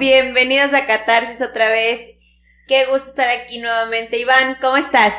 bienvenidos a Catarsis otra vez. Qué gusto estar aquí nuevamente. Iván, ¿cómo estás?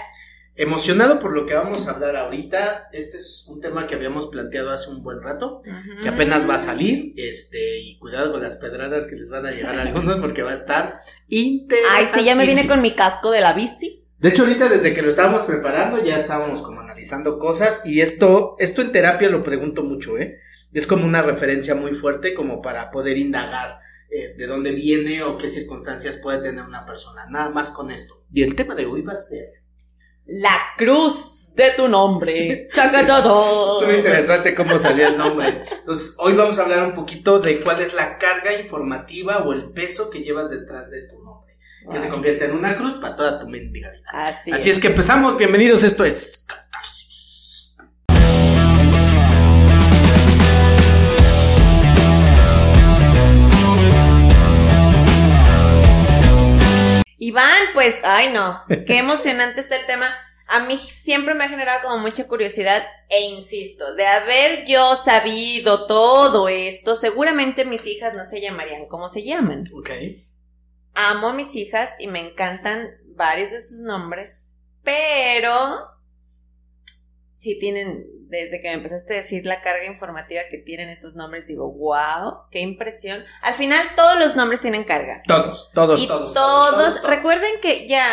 Emocionado por lo que vamos a hablar ahorita. Este es un tema que habíamos planteado hace un buen rato, que apenas va a salir. Este, y cuidado con las pedradas que les van a llegar a algunos porque va a estar interesante. Ay, sí, ya me vine con mi casco de la bici. De hecho, ahorita desde que lo estábamos preparando, ya estábamos como analizando cosas. Y esto, esto en terapia lo pregunto mucho, ¿eh? Es como una referencia muy fuerte como para poder indagar eh, de dónde viene o qué circunstancias puede tener una persona. Nada más con esto. Y el tema de hoy va a ser la cruz de tu nombre. Estuvo interesante cómo salió el nombre. Entonces, hoy vamos a hablar un poquito de cuál es la carga informativa o el peso que llevas detrás de tu nombre. Que se convierte en una cruz para toda tu mendiga vida. Así, Así es. que empezamos. Bienvenidos. Esto es Iván, pues, ay no, qué emocionante está el tema. A mí siempre me ha generado como mucha curiosidad e insisto, de haber yo sabido todo esto, seguramente mis hijas no se llamarían como se llaman. Ok. Amo a mis hijas y me encantan varios de sus nombres, pero sí tienen, desde que me empezaste a decir la carga informativa que tienen esos nombres, digo, wow, qué impresión. Al final todos los nombres tienen carga. Todos, todos, todos, todos, Recuerden que ya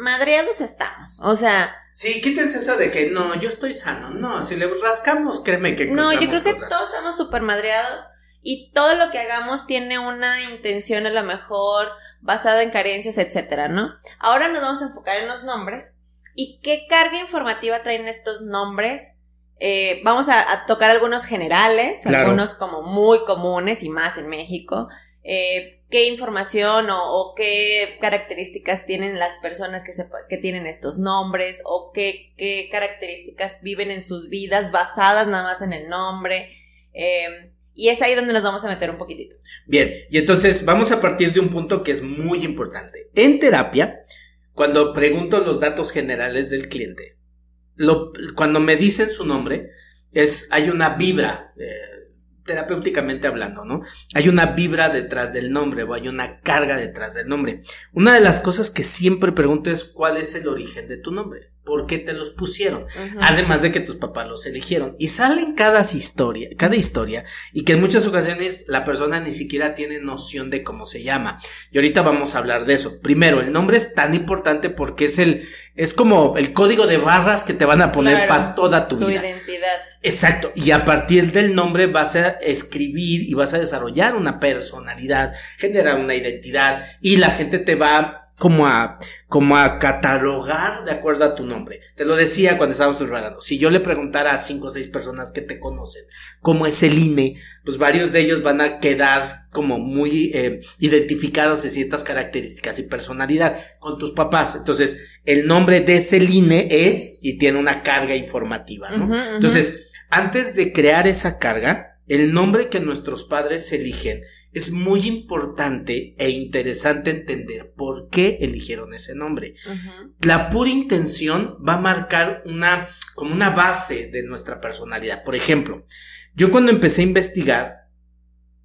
madreados estamos, o sea... Sí, quítense eso de que no, yo estoy sano, no, si le rascamos, créeme que... No, yo creo que todos estamos súper madreados y todo lo que hagamos tiene una intención a lo mejor basada en carencias, etcétera, ¿no? Ahora nos vamos a enfocar en los nombres ¿Y qué carga informativa traen estos nombres? Eh, vamos a, tocar algunos generales, algunos como muy comunes y más en México. Eh, ¿Qué información o, qué características tienen las personas que, que tienen estos nombres? ¿O qué, qué, características viven en sus vidas basadas nada más en el nombre? Em, y es ahí donde nos vamos a meter un poquitito. Bien, y entonces vamos a partir de un punto que es muy importante. En terapia, cuando pregunto los datos generales del cliente, cuando me dicen su nombre, es, hay una vibra, eh, terapéuticamente hablando, ¿no? Hay una vibra detrás del nombre o hay una carga detrás del nombre. Una de las cosas que siempre pregunto es cuál es el origen de tu nombre por qué te los pusieron. Además de que tus papás los eligieron. Y salen cada historia, cada historia, y que en muchas ocasiones la persona ni siquiera tiene noción de cómo se llama. Y ahorita vamos a hablar de eso. Primero, el nombre es tan importante porque es el, es como el código de barras que te van a poner para toda tu, tu vida. identidad. Exacto. Y a partir del nombre vas a escribir y vas a desarrollar una personalidad, generar una identidad, y la gente te va como a, como a catalogar de acuerdo a tu nombre. Te lo decía cuando estábamos preparando. Si yo le preguntara a cinco o seis personas que te conocen cómo es el INE, pues varios de ellos van a quedar como muy eh, identificados en ciertas características y personalidad con tus papás. Entonces, el nombre de ese INE es y tiene una carga informativa, ¿no? Entonces, antes de crear esa carga, el nombre que nuestros padres eligen es muy importante e interesante entender por qué eligieron ese nombre. La pura intención va a marcar una, como una base de nuestra personalidad. Por ejemplo, yo cuando empecé a investigar,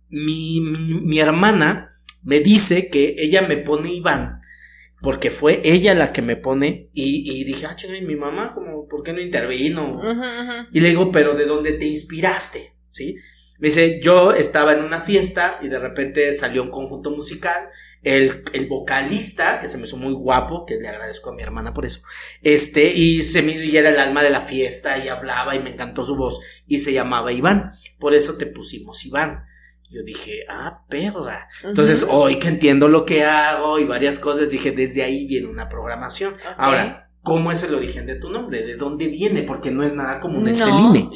mi, mi, hermana me dice que ella me pone Iván porque fue ella la que me pone y, y dije, ah, chinga, mi mamá, como, ¿por qué no intervino? Y le digo, pero ¿de dónde te inspiraste? ¿Sí? Me dice, yo estaba en una fiesta y de repente salió un conjunto musical. El, el, vocalista, que se me hizo muy guapo, que le agradezco a mi hermana por eso, este, y se me y era el alma de la fiesta y hablaba y me encantó su voz y se llamaba Iván. Por eso te pusimos Iván. Yo dije, ah, perra. Entonces, hoy que entiendo lo que hago y varias cosas, dije, desde ahí viene una programación. Ahora, ¿cómo es el origen de tu nombre? ¿De dónde viene? Porque no es nada como un Exceline.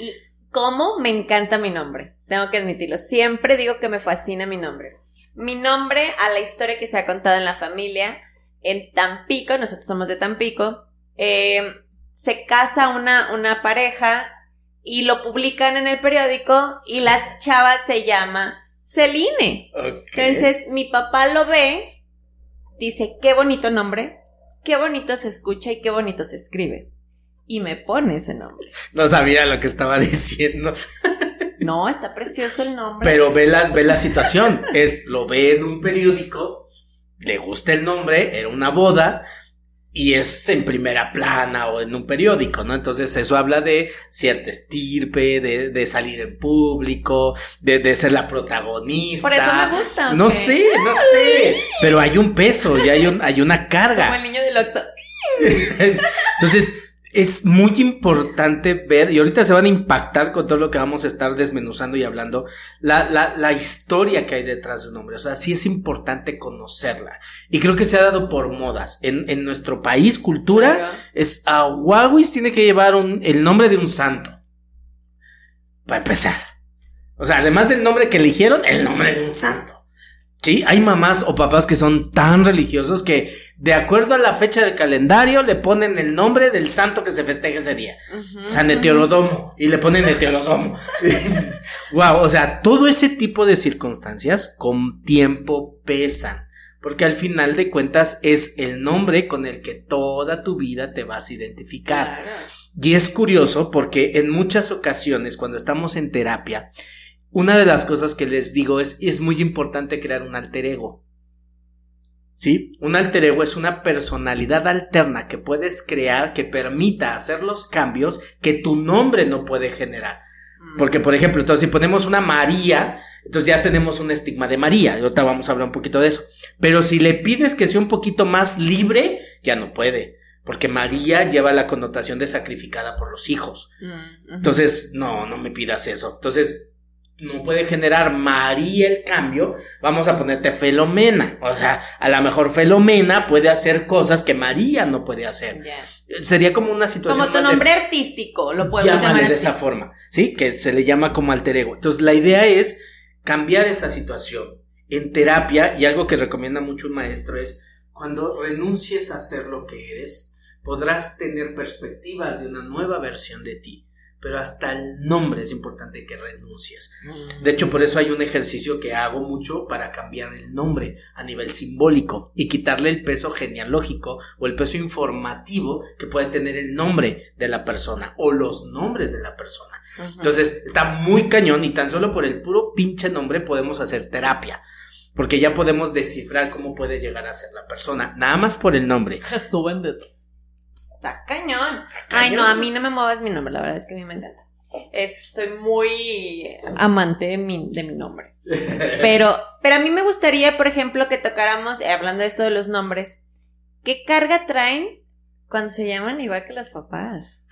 ¿Cómo me encanta mi nombre? Tengo que admitirlo. Siempre digo que me fascina mi nombre. Mi nombre a la historia que se ha contado en la familia, en Tampico, nosotros somos de Tampico, eh, se casa una, una pareja y lo publican en el periódico y la chava se llama Celine. Entonces mi papá lo ve, dice, qué bonito nombre, qué bonito se escucha y qué bonito se escribe. Y me pone ese nombre. No sabía lo que estaba diciendo. No, está precioso el nombre. Pero ve la, ve la situación. Es, lo ve en un periódico, le gusta el nombre, era una boda, y es en primera plana o en un periódico, ¿no? Entonces eso habla de cierta estirpe, de, de salir en público, de, de, ser la protagonista. Por eso me gusta. No sé, no sé, pero hay un peso y hay, un, hay una carga. Como el niño del Oxxo. Entonces, es muy importante ver, y ahorita se van a impactar con todo lo que vamos a estar desmenuzando y hablando, la, la, la historia que hay detrás de un hombre. O sea, sí es importante conocerla. Y creo que se ha dado por modas. En, en nuestro país, cultura, es a Huawei tiene que llevar un, el nombre de un santo. Para empezar. O sea, además del nombre que eligieron, el nombre de un santo. Sí, hay mamás o papás que son tan religiosos que de acuerdo a la fecha del calendario le ponen el nombre del santo que se festeja ese día. San Eteorodomo. Y le ponen Eteorodomo. wow, o sea, todo ese tipo de circunstancias con tiempo pesan. Porque al final de cuentas es el nombre con el que toda tu vida te vas a identificar. Claro. Y es curioso porque en muchas ocasiones cuando estamos en terapia, una de las cosas que les digo es, es muy importante crear un alter ego. ¿Sí? Un alter ego es una personalidad alterna que puedes crear que permita hacer los cambios que tu nombre no puede generar. Mm. Porque, por ejemplo, entonces si ponemos una María, entonces ya tenemos un estigma de María. Y ahorita vamos a hablar un poquito de eso. Pero si le pides que sea un poquito más libre, ya no puede. Porque María lleva la connotación de sacrificada por los hijos. Mm. Entonces, no, no me pidas eso. Entonces, no puede generar María el cambio. Vamos a ponerte Felomena. O sea, a lo mejor Felomena puede hacer cosas que María no puede hacer. Sería como una situación. Como tu de- nombre artístico, lo podemos llámale llamar de esa forma, ¿sí? Que se le llama como alter ego. Entonces, la idea es cambiar esa situación. En terapia, y algo que recomienda mucho un maestro es, cuando renuncies a ser lo que eres, podrás tener perspectivas de una nueva versión de ti. Pero hasta el nombre es importante que renuncies. Mm. De hecho, por eso hay un ejercicio que hago mucho para cambiar el nombre a nivel simbólico y quitarle el peso genealógico o el peso informativo que puede tener el nombre de la persona o los nombres de la persona. Entonces, está muy cañón y tan solo por el puro pinche nombre podemos hacer terapia. Porque ya podemos descifrar cómo puede llegar a ser la persona, nada más por el nombre. Jesús bendito. Está cañón. Ay, no, a mí no me muevas mi nombre, la verdad es que a mí me encanta. Es, soy muy amante de mi, de mi nombre. Pero, pero a mí me gustaría, por ejemplo, que tocáramos, eh, hablando de esto de los nombres, ¿qué carga traen cuando se llaman igual que los papás?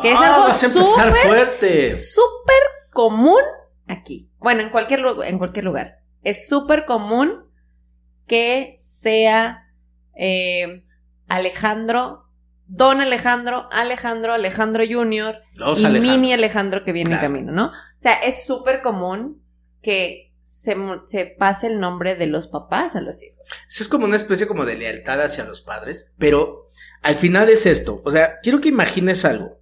Que es Ah, algo súper- fuerte. Súper común aquí. Bueno, en cualquier, en cualquier lugar. Es súper común que sea eh, Alejandro, Don Alejandro, Alejandro, Alejandro Junior Los y Alejandros. Mini Alejandro que viene Claro. en camino, ¿no? O sea, es súper común que se, se pase el nombre de los papás a los hijos. Eso es como una especie como de lealtad hacia los padres, pero al final es esto, o sea, quiero que imagines algo,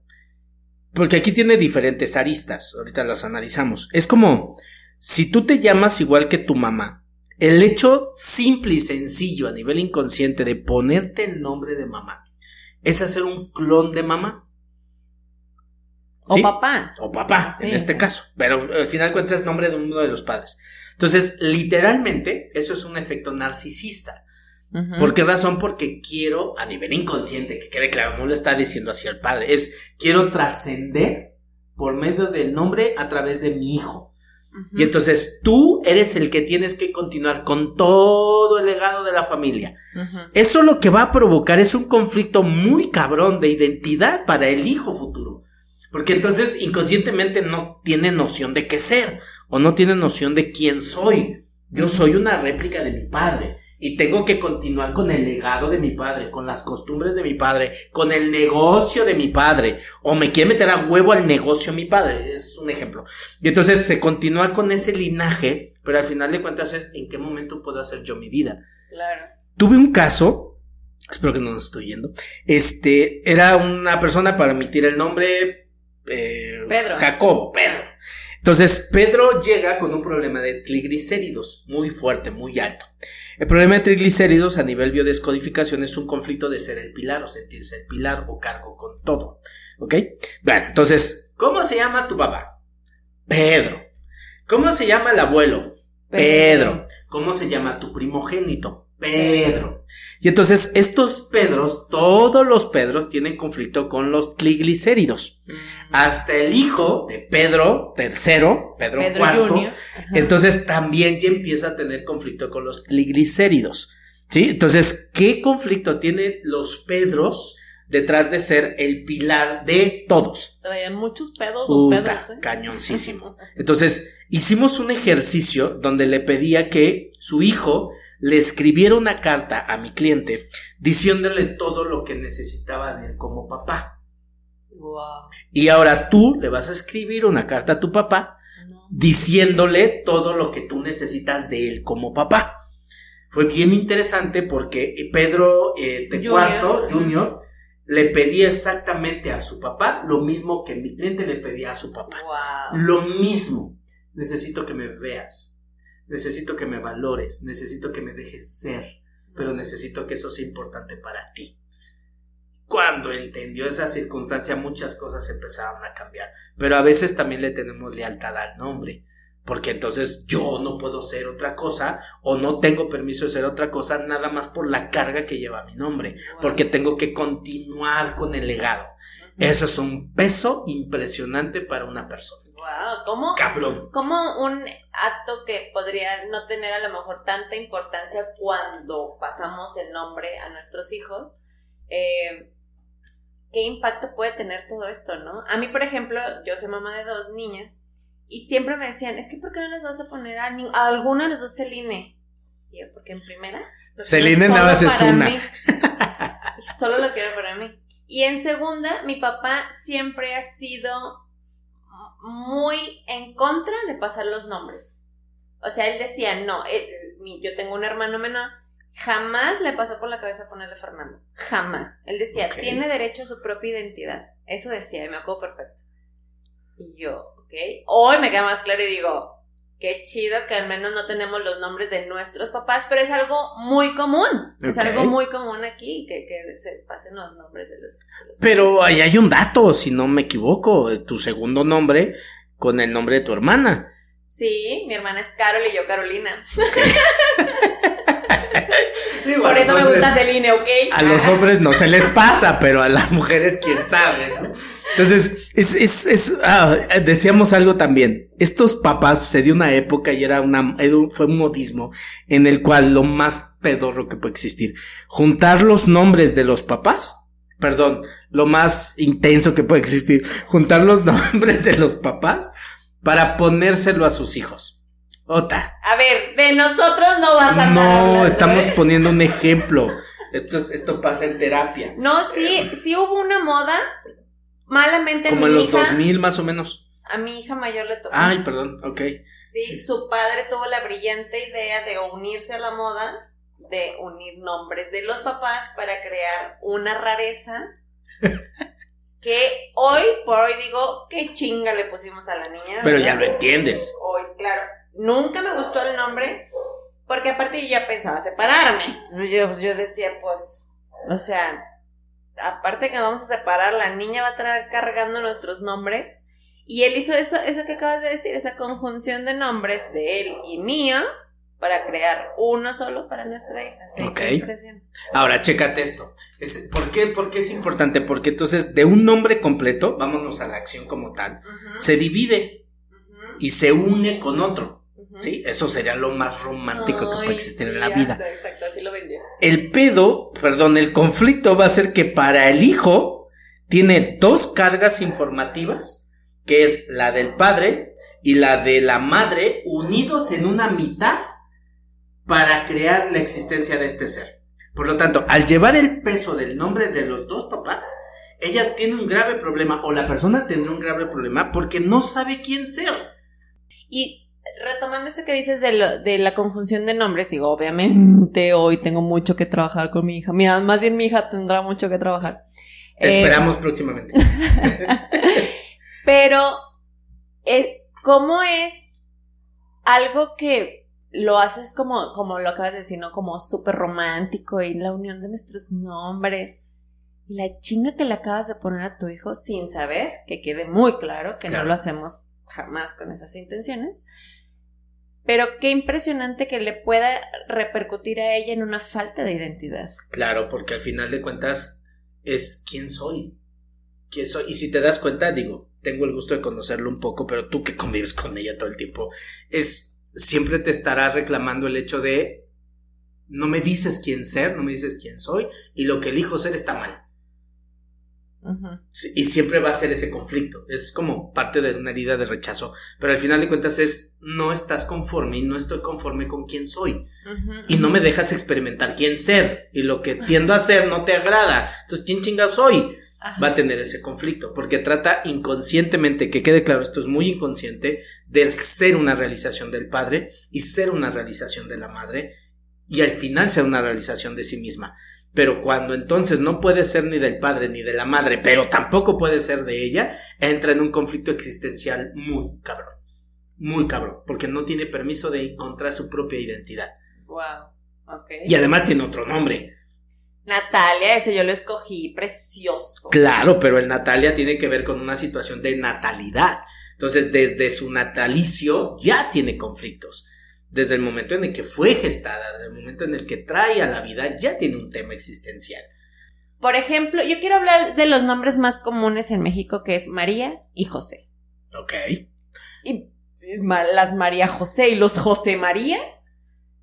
porque aquí tiene diferentes aristas, ahorita las analizamos. Es como si tú te llamas igual que tu mamá, el hecho simple y sencillo a nivel inconsciente de ponerte el nombre de mamá es hacer un clon de mamá. O papá. o papá, Sí, en este caso. Pero al final de cuentas es nombre de uno de los padres. Entonces, literalmente, eso es un efecto narcisista. ¿Por qué razón? Porque quiero, a nivel inconsciente, que quede claro, no lo está diciendo así el padre, es quiero trascender por medio del nombre a través de mi hijo. Y entonces tú eres el que tienes que continuar con todo el legado de la familia. Eso lo que va a provocar es un conflicto muy cabrón de identidad para el hijo futuro. Porque entonces inconscientemente no tiene noción de qué ser o no tiene noción de quién soy. Yo soy una réplica de mi padre y tengo que continuar con el legado de mi padre, con las costumbres de mi padre, con el negocio de mi padre. O me quiere meter a huevo al negocio mi padre, es un ejemplo. Y entonces se continúa con ese linaje, pero al final de cuentas es en qué momento puedo hacer yo mi vida. Claro. Tuve un caso, espero que no nos estoy yendo. Este era una persona para omitir el nombre. eh, Pedro. Jacobo, Pedro. Entonces, Pedro llega con un problema de triglicéridos muy fuerte, muy alto. El problema de triglicéridos a nivel biodescodificación es un conflicto de ser el pilar o sentirse el pilar o cargo con todo. ¿Ok? Bueno, entonces, ¿cómo se llama tu papá? Pedro. ¿Cómo se llama el abuelo? Pedro. ¿Cómo se llama tu primogénito? Pedro. Y entonces estos Pedros, todos los Pedros tienen conflicto con los triglicéridos. Hasta el hijo de Pedro III, Pedro, Pedro IV, Junior. entonces también ya empieza a tener conflicto con los triglicéridos. ¿Sí? Entonces, ¿qué conflicto tienen los Pedros detrás de ser el pilar de todos? Traían muchos pedos los pedos, ¿eh? cañoncísimo. Entonces, hicimos un ejercicio donde le pedía que su hijo le escribiera una carta a mi cliente diciéndole todo lo que necesitaba de él como papá. Wow. Y ahora tú le vas a escribir una carta a tu papá No. diciéndole todo lo que tú necesitas de él como papá. Fue bien interesante porque Pedro eh, T. Junior. Cuarto, Junior, le pedía exactamente a su papá lo mismo que mi cliente le pedía a su papá. Wow. Lo mismo. Necesito que me veas. Necesito que me valores. Necesito que me dejes ser. Pero necesito que eso sea importante para ti. Cuando entendió esa circunstancia, muchas cosas empezaron a cambiar. Pero a veces también le tenemos lealtad al nombre. Porque entonces yo no puedo ser otra cosa o no tengo permiso de ser otra cosa nada más por la carga que lleva mi nombre. Porque tengo que continuar con el legado. Eso es un peso impresionante para una persona. Wow, ¿cómo, Cabrón. cómo un acto que podría no tener a lo mejor tanta importancia cuando pasamos el nombre a nuestros hijos, eh, qué impacto puede tener todo esto, ¿no? A mí, por ejemplo, yo soy mamá de dos niñas y siempre me decían, es que ¿por qué no les vas a poner a, a alguno de los dos Celine? Y yo, porque en primera... Celine nada más es una. mí. Solo lo quiero para mí. Y en segunda, mi papá siempre ha sido muy en contra de pasar los nombres. O sea, él decía, no, él- yo tengo un hermano menor, jamás le pasó por la cabeza ponerle Fernando. Jamás. Él decía, tiene derecho a su propia identidad. Eso decía, y me acuerdo perfecto. Y yo, ok. Hoy me queda más claro y digo, qué chido que al menos no tenemos los nombres de nuestros papás, pero es algo muy común. Es algo muy común aquí, que, que se pasen los nombres de los... de los Pero ahí hay un dato, si no me equivoco, tu segundo nombre con el nombre de tu hermana. Sí, mi hermana es Carol y yo Carolina. Digo, Por eso me gusta Celine, ¿ok? A los hombres no se les pasa, pero a las mujeres quién sabe, ¿no? Entonces, es, es, es, ah, decíamos algo también. Estos papás, se dio una época y era una, fue un modismo en el cual lo más pedorro que puede existir, juntar los nombres de los papás, perdón, lo más intenso que puede existir, juntar los nombres de los papás para ponérselo a sus hijos. Ota. A ver, de nosotros no vas a No, estamos ¿eh? poniendo un ejemplo. Esto, es- esto pasa en terapia. No, sí, sí hubo una moda. Malamente Como mi en los hija. 2000 más o menos. A mi hija mayor le tocó. Ay, perdón, ok. Sí, su padre tuvo la brillante idea de unirse a la moda, de unir nombres de los papás para crear una rareza que hoy por hoy digo, qué chinga le pusimos a la niña. Pero ¿verdad? ya lo entiendes. Hoy, claro, nunca me gustó el nombre porque aparte yo ya pensaba separarme. Entonces yo, yo decía, pues, o sea, aparte que vamos a separar, la niña va a estar cargando nuestros nombres. Y él hizo eso, eso que acabas de decir, esa conjunción de nombres de él y mío para crear uno solo para nuestra hija. Sí, Ok. qué impresión. Ahora, chécate esto. Es, ¿por, qué, ¿Por qué es importante? Porque entonces, de un nombre completo, vámonos a la acción como tal, se divide y se une con otro. ¿Sí? Eso sería lo más romántico que puede existir sí, en la vida. Exacto, así lo vendió. El pedo, perdón, el conflicto va a ser que para el hijo tiene dos cargas informativas, que es la del padre y la de la madre, unidos en una mitad para crear la existencia de este ser. Por lo tanto, al llevar el peso del nombre de los dos papás, ella tiene un grave problema, o la persona tendrá un grave problema, porque no sabe quién ser. Y retomando eso que dices de, lo- de la conjunción de nombres, digo, obviamente hoy tengo mucho que trabajar con mi hija. Mira, más bien mi hija tendrá mucho que trabajar. Te Eh, esperamos próximamente. Pero, eh, ¿cómo es algo que lo haces como, como lo acabas de decir, ¿no? Como súper romántico y la unión de nuestros nombres. Y la chinga que le acabas de poner a tu hijo sin saber, que quede muy claro que Claro. no lo hacemos jamás con esas intenciones. Pero qué impresionante que le pueda repercutir a ella en una falta de identidad. Claro, porque al final de cuentas es quién soy. ¿Quién soy? Y si te das cuenta, digo, tengo el gusto de conocerlo un poco, pero tú que convives con ella todo el tiempo, es siempre te estará reclamando el hecho de no me dices quién ser, no me dices quién soy, y lo que elijo ser está mal. Y siempre va a ser ese conflicto. Es como parte de una herida de rechazo. Pero al final de cuentas es, no estás conforme y no estoy conforme con quién soy. Y no me dejas experimentar quién ser. Y lo que tiendo a ser no te agrada. Entonces, ¿quién chinga soy? Va a tener ese conflicto. Porque trata inconscientemente, que quede claro, esto es muy inconsciente, de ser una realización del padre y ser una realización de la madre. Y al final ser una realización de sí misma. Pero cuando entonces no puede ser ni del padre ni de la madre, pero tampoco puede ser de ella, entra en un conflicto existencial muy cabrón. Muy cabrón, porque no tiene permiso de encontrar su propia identidad. Wow. Ok. Y además tiene otro nombre. Natalia, ese yo lo escogí, precioso. Claro, pero el Natalia tiene que ver con una situación de natalidad. Entonces, desde su natalicio ya tiene conflictos desde el momento en el que fue gestada, desde el momento en el que trae a la vida, ya tiene un tema existencial. Por ejemplo, yo quiero hablar de los nombres más comunes en México, que es María y José. Ok. Y las María José y los José María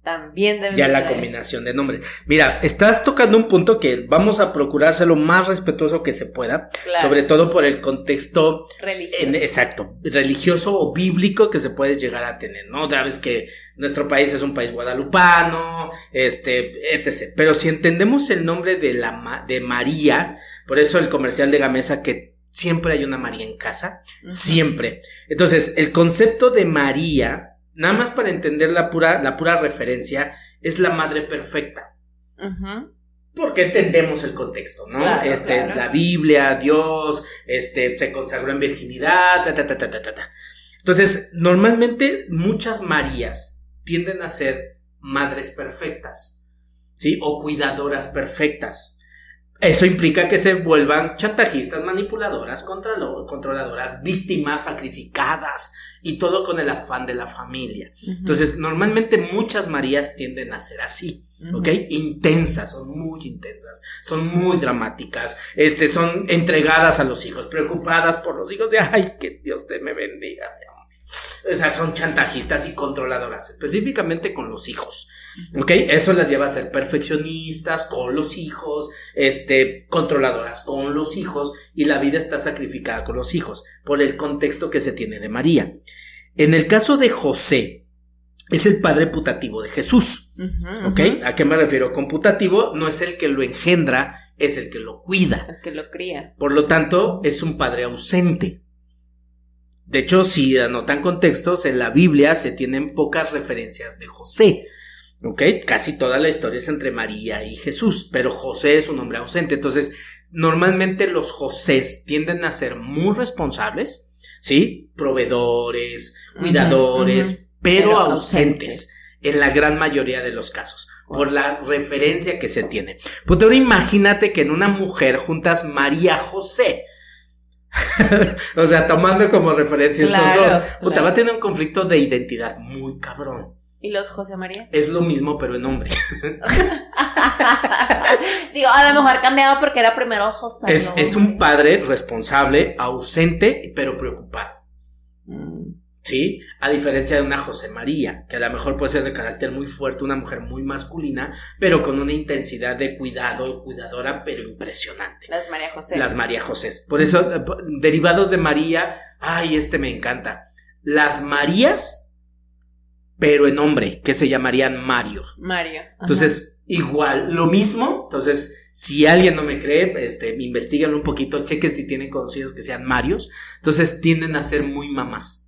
también deben Ya la combinación de nombres. Mira, estás tocando un punto que vamos a procurar ser lo más respetuoso que se pueda, sobre todo por el contexto religioso. exacto, religioso o bíblico que se puede llegar a tener, ¿no? Sabes que nuestro país es un país guadalupano, este, etc. Pero si entendemos el nombre de la de María, por eso el comercial de Gamesa que siempre hay una María en casa, siempre. Entonces, el concepto de María nada más para entender la pura, la pura referencia, es la madre perfecta. Porque entendemos el contexto, ¿no? este, la Biblia, Dios, este, se consagró en virginidad, ta, ta, ta, ta, ta, ta. Entonces, normalmente muchas Marías tienden a ser madres perfectas, ¿sí? O cuidadoras perfectas. Eso implica que se vuelvan chantajistas, manipuladoras, controladoras, víctimas, sacrificadas, y todo con el afán de la familia. Entonces, normalmente muchas Marías tienden a ser así, ¿ok? Intensas, son muy intensas, son muy dramáticas, este, son entregadas a los hijos, preocupadas por los hijos, de, ay, que Dios te me bendiga, o sea, son chantajistas y controladoras, específicamente con los hijos. ¿Ok? Eso las lleva a ser perfeccionistas con los hijos, este, controladoras con los hijos, y la vida está sacrificada con los hijos, por el contexto que se tiene de María. En el caso de José, es el padre putativo de Jesús. ¿Ok? ¿A qué me refiero? Con putativo no es el que lo engendra, es el que lo cuida. El que lo cría. Por lo tanto, es un padre ausente. De hecho, si anotan contextos, en la Biblia se tienen pocas referencias de José. ¿Ok? Casi toda la historia es entre María y Jesús, pero José es un hombre ausente. Entonces, normalmente los Josés tienden a ser muy responsables, ¿sí? Proveedores, cuidadores, pero, ausentes, en la gran mayoría de los casos por la referencia que se tiene. Pues ahora imagínate que en una mujer juntas María José. o sea, tomando como referencia esos dos, puta, va a tener un conflicto de identidad muy cabrón. ¿Y los José María? Es lo mismo, pero en hombre. Digo, a lo mejor cambiado porque era primero José. Es, es un padre responsable, ausente, pero preocupado. Mm. ¿Sí? A diferencia de una José María, que a lo mejor puede ser de carácter muy fuerte, una mujer muy masculina, pero con una intensidad de cuidado, cuidadora, pero impresionante. Las María José. Las María José. Por eso, derivados de María, ay, este me encanta. Las Marías, pero en hombre, que se llamarían Mario. Mario. Entonces, igual, lo mismo, entonces, si alguien no me cree, este, investiguen un poquito, chequen si tienen conocidos que sean Marios. Entonces, tienden a ser muy mamás.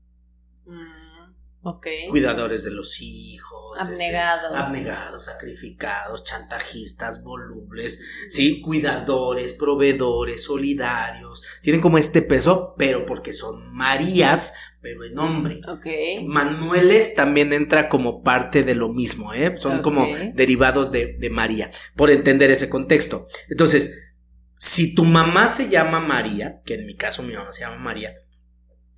Cuidadores de los hijos. Este, abnegados. abnegados, sacrificados, chantajistas, volubles, sí, cuidadores, proveedores, solidarios. Tienen como este peso, pero porque son Marías, pero en nombre. Manueles también entra como parte de lo mismo, ¿eh? Son como derivados de, de María, por entender ese contexto. Entonces, si tu mamá se llama María, que en mi caso mi mamá se llama María,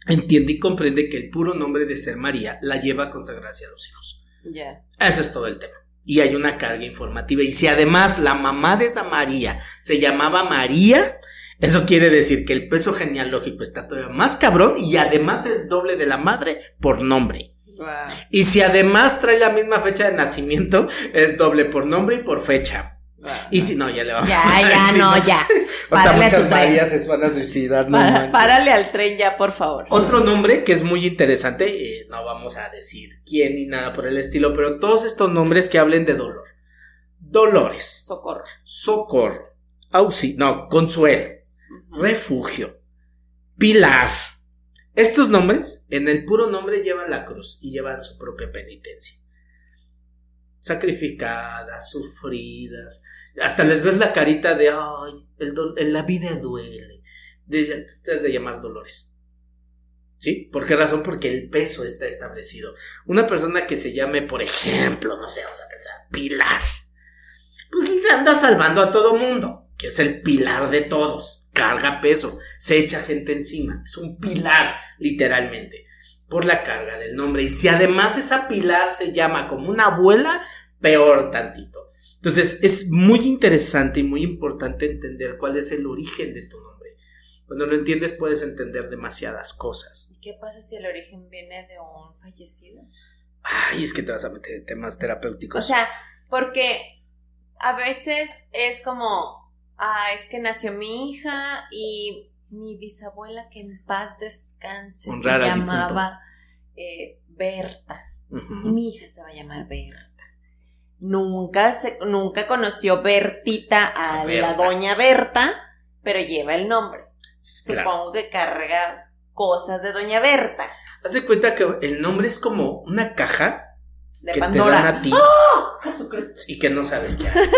entiende y comprende que el puro nombre de ser María la lleva a consagrarse a los hijos. Ya. Eso es todo el tema. Y hay una carga informativa. Y si además la mamá de esa María se llamaba María, eso quiere decir que el peso genealógico está todavía más cabrón y además es doble de la madre por nombre. Wow. Y si además trae la misma fecha de nacimiento, es doble por nombre y por fecha. Y si no, ya le vamos Ya, a ya, si no, ya. Ahorita Párale a tu muchas. Marías se van a suicidar. no Para- párale al tren ya, por favor. Otro nombre que es muy interesante, eh, no vamos a decir quién ni nada por el estilo, pero todos estos nombres que hablen de dolor. Dolores, Socorro. socorro, auxilio, no, consuelo, refugio, pilar. Estos nombres, en el puro nombre, llevan la cruz y llevan su propia penitencia. Sacrificadas, sufridas. Hasta les ves la carita de, ay, el en la vida duele. De, te has de llamar dolores. ¿Sí? ¿Por qué razón? Porque el peso está establecido. Una persona que se llame, por ejemplo, no sé, vamos a pensar, Pilar. Pues le anda salvando a todo mundo, que es el pilar de todos. Carga peso, se echa gente encima. Es un pilar, literalmente, por la carga del nombre. Y si además esa pilar se llama como una abuela, peor tantito. Entonces, es muy interesante y muy importante entender cuál es el origen de tu nombre. Cuando lo entiendes, puedes entender demasiadas cosas. ¿Y qué pasa si el origen viene de un fallecido? Ay, es que te vas a meter en temas terapéuticos. O sea, porque a veces es como, ah, es que nació mi hija y mi bisabuela que en paz descanse Honrar se llamaba eh, Berta. Y mi hija se va a llamar Berta. Nunca, se, nunca conoció Bertita a A Berta. la doña Berta, pero lleva el nombre. Claro. Supongo que carga cosas de doña Berta, Haz de cuenta que el nombre es como una caja de que Pandora. te dan a ti ¡Oh! Jesucristo. y que no sabes qué hay.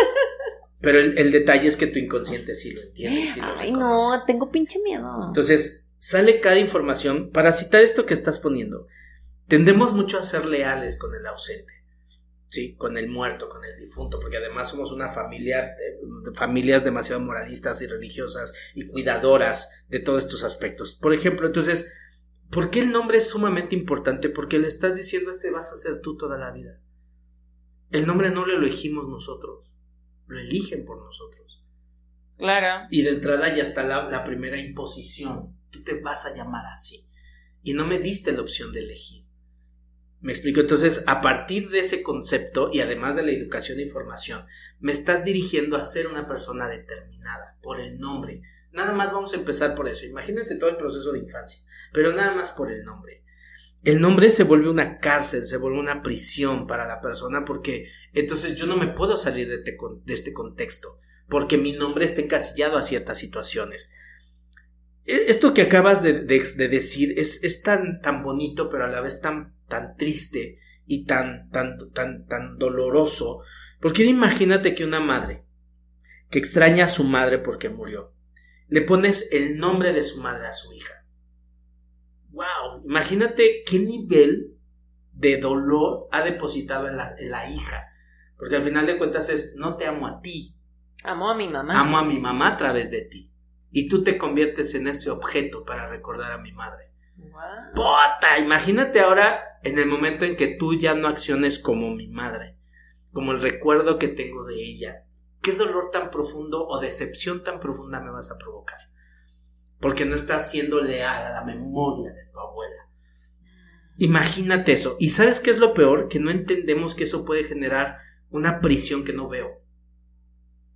Pero el, el detalle es que tu inconsciente sí lo entiende. sí lo Ay, reconoce. no, tengo pinche miedo. Entonces, sale cada información. Para citar esto que estás poniendo, tendemos mucho a ser leales con el ausente. Sí, con el muerto, con el difunto, porque además somos una familia, eh, familias demasiado moralistas y religiosas y cuidadoras de todos estos aspectos. Por ejemplo, entonces, ¿por qué el nombre es sumamente importante? Porque le estás diciendo este vas a ser tú toda la vida. El nombre no lo elegimos nosotros, lo eligen por nosotros. Claro. Y de entrada ya está la, la primera imposición. Tú te vas a llamar así. Y no me diste la opción de elegir. Me explico. Entonces, a partir de ese concepto y además de la educación e información, me estás dirigiendo a ser una persona determinada por el nombre. Nada más vamos a empezar por eso. Imagínense todo el proceso de infancia, pero nada más por el nombre. El nombre se vuelve una cárcel, se vuelve una prisión para la persona porque entonces yo no me puedo salir de, te- de este contexto porque mi nombre está encasillado a ciertas situaciones. E- Esto que acabas de decir es, es tan, tan bonito, pero a la vez tan, tan triste y tan, tan, tan, tan doloroso. Porque imagínate que una madre que extraña a su madre porque murió, le pones el nombre de su madre a su hija. ¡Wow! Imagínate qué nivel de dolor ha depositado en la, en la hija. Porque al final de cuentas es, no te amo a ti, Amo a mi mamá. Amo a mi mamá a través de ti. Y tú te conviertes en ese objeto para recordar a mi madre. Guau. ¡Pota! Imagínate ahora en el momento en que tú ya no acciones como mi madre, como el recuerdo que tengo de ella. ¿Qué dolor tan profundo o decepción tan profunda me vas a provocar? Porque no estás siendo leal a la memoria de tu abuela. Imagínate eso. ¿Y sabes qué es lo peor? Que no entendemos que eso puede generar una prisión que no veo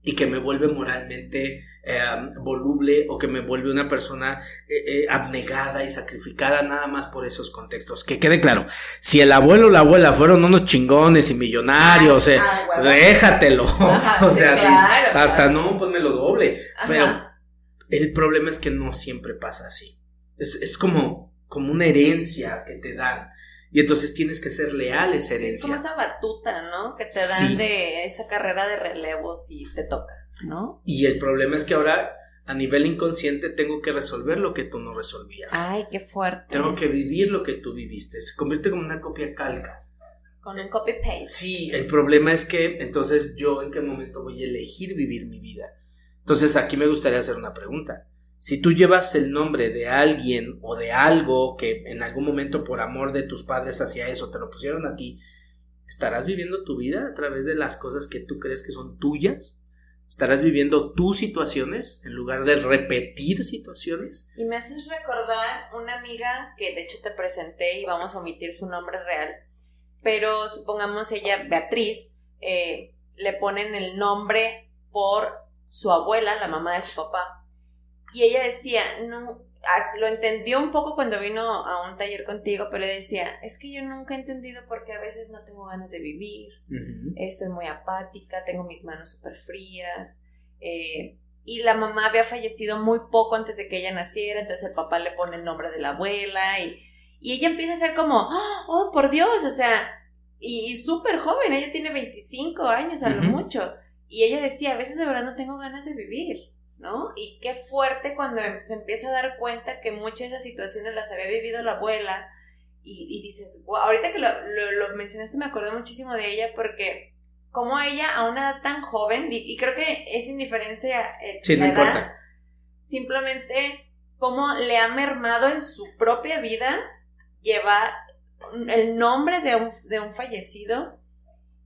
y que me vuelve moralmente eh, voluble o que me vuelve una persona eh, eh, abnegada y sacrificada nada más por esos contextos. Que quede claro, si el abuelo o la abuela fueron unos chingones y millonarios, eh, Ah, déjatelo. Ajá, o sea, sí, claro, hasta claro. no, ponme lo doble. Ajá. Pero el problema es que no siempre pasa así. Es, es como, como una herencia que te dan. Y entonces tienes que ser leal a esa Sí, es herencia. como esa batuta, ¿no? Que te dan Sí. de esa carrera de relevos y te toca, ¿no? Y el problema es que ahora a nivel inconsciente tengo que resolver lo que tú no resolvías. Ay, qué fuerte. Tengo que vivir lo que tú viviste. Se convierte como una copia calca. Con un copy paste. Sí, el problema es que entonces yo en qué momento voy a elegir vivir mi vida. Entonces aquí me gustaría hacer una pregunta. Si tú llevas el nombre de alguien o de algo que en algún momento por amor de tus padres hacia eso te lo pusieron a ti, ¿estarás viviendo tu vida a través de las cosas que tú crees que son tuyas? ¿Estarás viviendo tus situaciones en lugar de repetir situaciones? Y me haces recordar una amiga que de hecho te presenté y vamos a omitir su nombre real, pero supongamos ella, Beatriz, eh, le ponen el nombre por su abuela, la mamá de su papá. Y ella decía, no, lo entendió un poco cuando vino a un taller contigo, pero decía, es que yo nunca he entendido por qué a veces no tengo ganas de vivir, eh, soy muy apática, tengo mis manos súper frías. Eh, y la mamá había fallecido muy poco antes de que ella naciera, entonces el papá le pone el nombre de la abuela y, y ella empieza a ser como, oh, por Dios, o sea, y, súper joven, ella tiene 25 años a lo mucho. Y ella decía, a veces de verdad no tengo ganas de vivir, ¿no? Y qué fuerte cuando se empieza a dar cuenta que muchas de esas situaciones las había vivido la abuela. Y, dices, wow, ahorita que lo, lo, mencionaste me acordé muchísimo de ella porque como ella a una edad tan joven, y, creo que es indiferencia eh, sí, la edad, simplemente cómo le ha mermado en su propia vida llevar el nombre de un, de un fallecido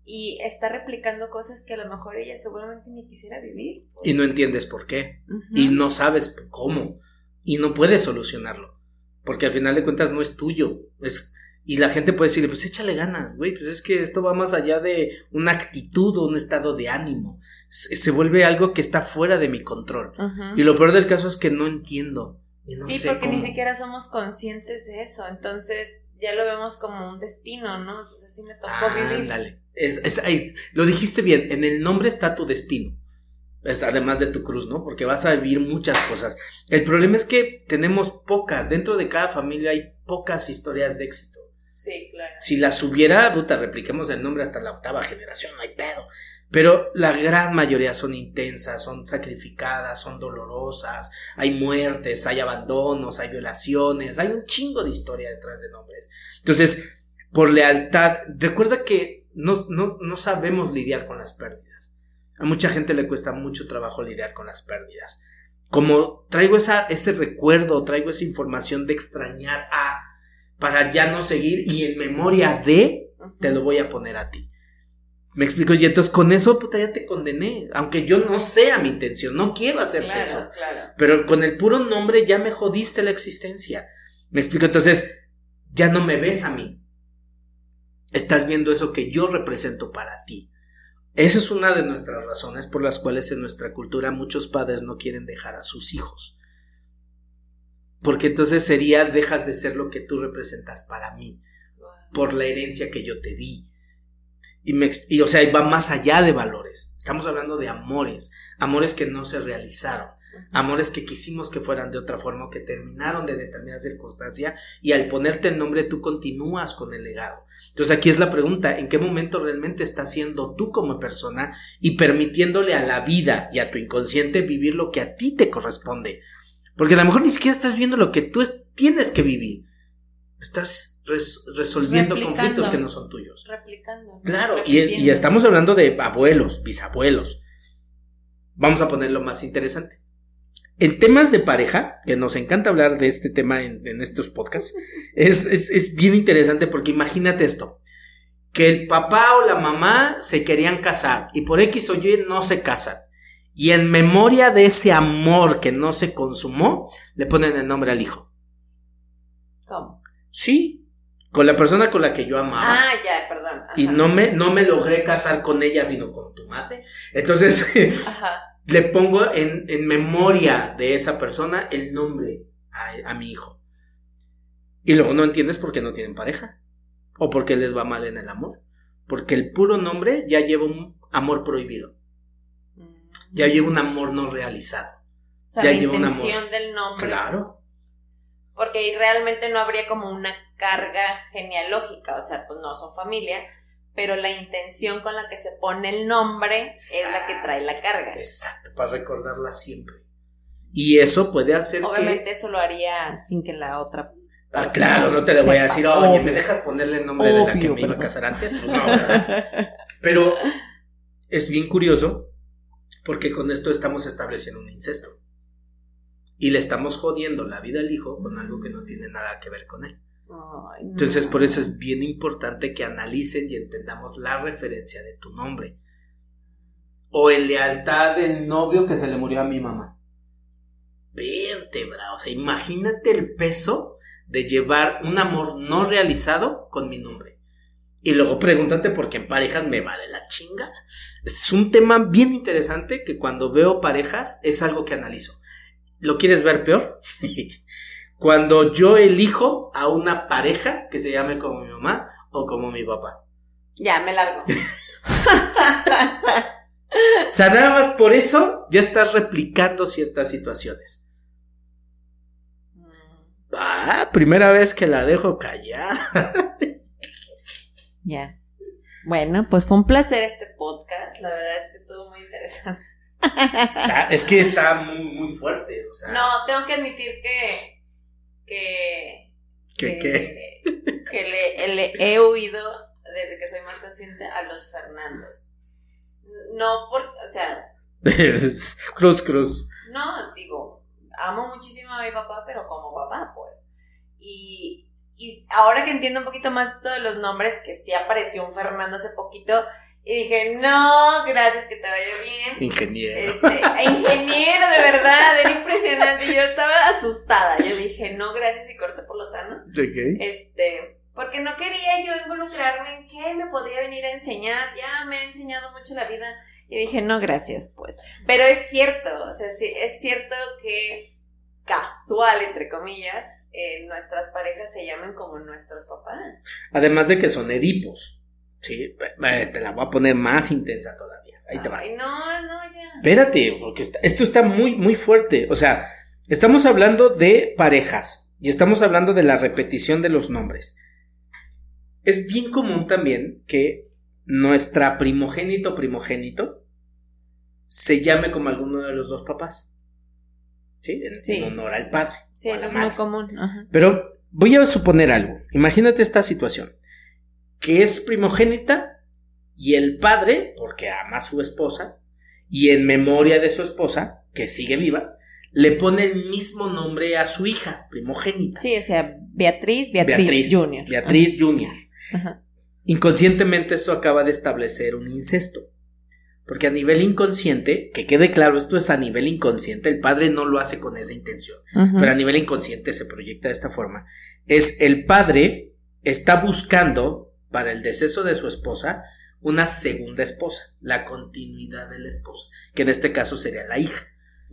y está replicando cosas que a lo mejor ella seguramente ni quisiera vivir. Y no entiendes por qué. Y no sabes cómo. Y no puedes solucionarlo. Porque al final de cuentas no es tuyo. Es, y la gente puede decirle, pues échale ganas, güey. Pues es que esto va más allá de una actitud o un estado de ánimo. Se, vuelve algo que está fuera de mi control. Y lo peor del caso es que no entiendo. sí, porque ni siquiera somos conscientes de eso. Entonces, ya lo vemos como un destino, ¿no? Pues así me tocó vivir. Dale. Es, es, lo dijiste bien, en el nombre está tu destino. Es, además de tu cruz, ¿no? Porque vas a vivir muchas cosas. El problema es que tenemos pocas, dentro de cada familia hay pocas historias de éxito. Sí, claro. Si las hubiera, puta, repliquemos el nombre hasta la octava generación, no hay pedo. Pero la gran mayoría son intensas, son sacrificadas, son dolorosas, hay muertes, hay abandonos, hay violaciones, hay un chingo de historia detrás de nombres. Entonces, por lealtad, recuerda que no, no, no sabemos lidiar con las pérdidas. A mucha gente le cuesta mucho trabajo lidiar con las pérdidas. Como traigo esa, ese recuerdo, traigo esa información de extrañar a, para ya no seguir y en memoria de, te lo voy a poner a ti. Me explico, y entonces con eso, puta, ya te condené. Aunque yo no sea mi intención, no quiero hacerte eso. Pero con el puro nombre ya me jodiste la existencia. Me explico, entonces, ya no me ves a mí. Estás viendo eso que yo represento para ti. Esa es una de nuestras razones por las cuales en nuestra cultura muchos padres no quieren dejar a sus hijos. Porque entonces sería dejas de ser lo que tú representas para mí, por la herencia que yo te di y, me, y o sea, va más allá de valores. Estamos hablando de amores, amores que no se realizaron, amores que quisimos que fueran de otra forma, que terminaron de determinada circunstancia y al ponerte el nombre tú continúas con el legado. Entonces aquí es la pregunta, ¿en qué momento realmente estás siendo tú como persona y permitiéndole a la vida y a tu inconsciente vivir lo que a ti te corresponde? Porque a lo mejor ni siquiera estás viendo lo que tú tienes que vivir. Estás resolviendo conflictos que no son tuyos. Replicando. Claro, y, estamos hablando de abuelos, bisabuelos. Vamos a ponerlo más interesante. En temas de pareja, que nos encanta hablar de este tema en, estos podcasts, es, es, bien interesante porque imagínate esto, que el papá o la mamá se querían casar y por X o Y no se casan. Y en memoria de ese amor que no se consumó, le ponen el nombre al hijo. ¿Cómo? Sí, con la persona con la que yo amaba. Ah, ya, perdón. Y no me, no me logré casar con ella, sino con tu madre. Entonces, le pongo en, en, memoria de esa persona el nombre a, mi hijo. Y luego no entiendes por qué no tienen pareja. O por qué les va mal en el amor. Porque el puro nombre ya lleva un amor prohibido. Mm. Ya lleva un amor no realizado. O sea, la intención del nombre. Claro porque realmente no habría como una carga genealógica, o sea, pues no son familia, pero la intención con la que se pone el nombre es la que trae la carga. Exacto, para recordarla siempre. Y eso puede hacer Obviamente eso lo haría sin que la otra... Ah, claro, no te le voy a decir, oye, ¿me dejas ponerle el nombre de la que me iba a casar antes? Pues no, ¿verdad? Pero es bien curioso porque con esto estamos estableciendo un incesto. Y le estamos jodiendo la vida al hijo con algo que no tiene nada que ver con él. Ay, no. Entonces, por eso es bien importante que analicen y entendamos la referencia de tu nombre. O en lealtad del novio que se le murió a mi mamá. Vértebra, o sea, imagínate el peso de llevar un amor no realizado con mi nombre. Y luego pregúntate por qué en parejas me va de la chingada. Este es un tema bien interesante que cuando veo parejas es algo que analizo. ¿Lo quieres ver peor? cuando yo elijo a una pareja que se llame como mi mamá o como mi papá. Ya, me largo. O sea, nada más por eso ya estás replicando ciertas situaciones. Ah, primera vez que la dejo callar. Ya. Bueno, pues fue un placer este podcast. La verdad es que estuvo muy interesante. Está- es que está muy, muy fuerte. O sea, No, tengo que admitir que. que. ¿qué, qué? que le, le he huido desde que soy más consciente a los Fernandos. No por. O sea, cruz, cruz. no, digo, amo muchísimo a mi papá, pero como papá, pues. Y, y ahora que entiendo un poquito más de los nombres, que sí apareció un Fernando hace poquito, y dije, no, gracias, que te vaya bien. Ingeniero. Este, ingeniero, de verdad, era impresionante. Yo estaba asustada. Yo dije, no, gracias, y corté por lo sano. Ok. Este, porque no quería yo involucrarme en qué me podía venir a enseñar. Ya me ha enseñado mucho la vida. Y dije, no, gracias, pues. Pero es cierto, o sea, sí, es cierto que casual, entre comillas, eh, nuestras parejas se llaman como nuestros papás. Además de que son edipos. Sí, te la voy a poner más intensa todavía. Ahí te va. Ay, no, no, ya. Espérate, porque está- esto está muy, muy fuerte. O sea, estamos hablando de parejas y estamos hablando de la repetición de los nombres. Es bien común también que nuestra primogénito primogénito se llame como alguno de los dos papás. ¿Sí? En, Sí. en honor al padre. Sí, eso es muy común. Ajá. Pero voy a suponer algo. Imagínate esta situación. Que es primogénita y el padre, porque ama a su esposa, y en memoria de su esposa, que sigue viva, le pone el mismo nombre a su hija, primogénita. Sí, o sea, Beatriz, Beatriz, Junior. Beatriz Junior. Ajá. Inconscientemente esto acaba de establecer un incesto. Porque a nivel inconsciente, que quede claro, esto es a nivel inconsciente, el padre no lo hace con esa intención pero a nivel inconsciente se proyecta de esta forma, es el padre está buscando para el deceso de su esposa una segunda esposa, la continuidad de la esposa, que en este caso sería la hija.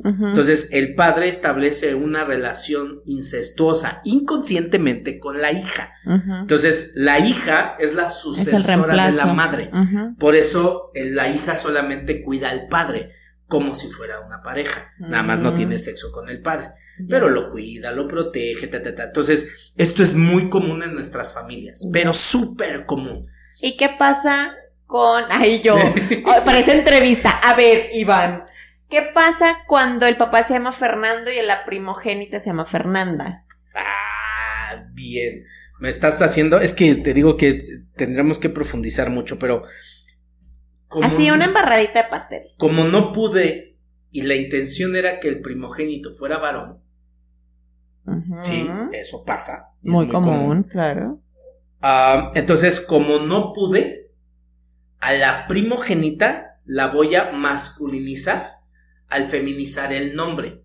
Entonces el padre establece una relación incestuosa inconscientemente con la hija. Entonces la hija es la es sucesora de la madre. Por eso la hija solamente cuida al padre, como si fuera una pareja. Nada más no Mm. tiene sexo con el padre pero lo cuida, lo protege, ta, ta, ta. Entonces, esto es muy común en nuestras familias, pero súper común. ¿Y qué pasa con... Ay, yo... Ay, parece entrevista. A ver, Iván. ¿Qué pasa cuando el papá se llama Fernando y la primogénita se llama Fernanda? Ah, bien. Me estás haciendo, es que te digo que tendremos que profundizar mucho, pero como, Así, una embarradita de pastel. como no pude y la intención era que el primogénito fuera varón, Sí, eso pasa. Muy, común, claro. Ah, entonces, como no pude, a la primogénita la voy a masculinizar al feminizar el nombre.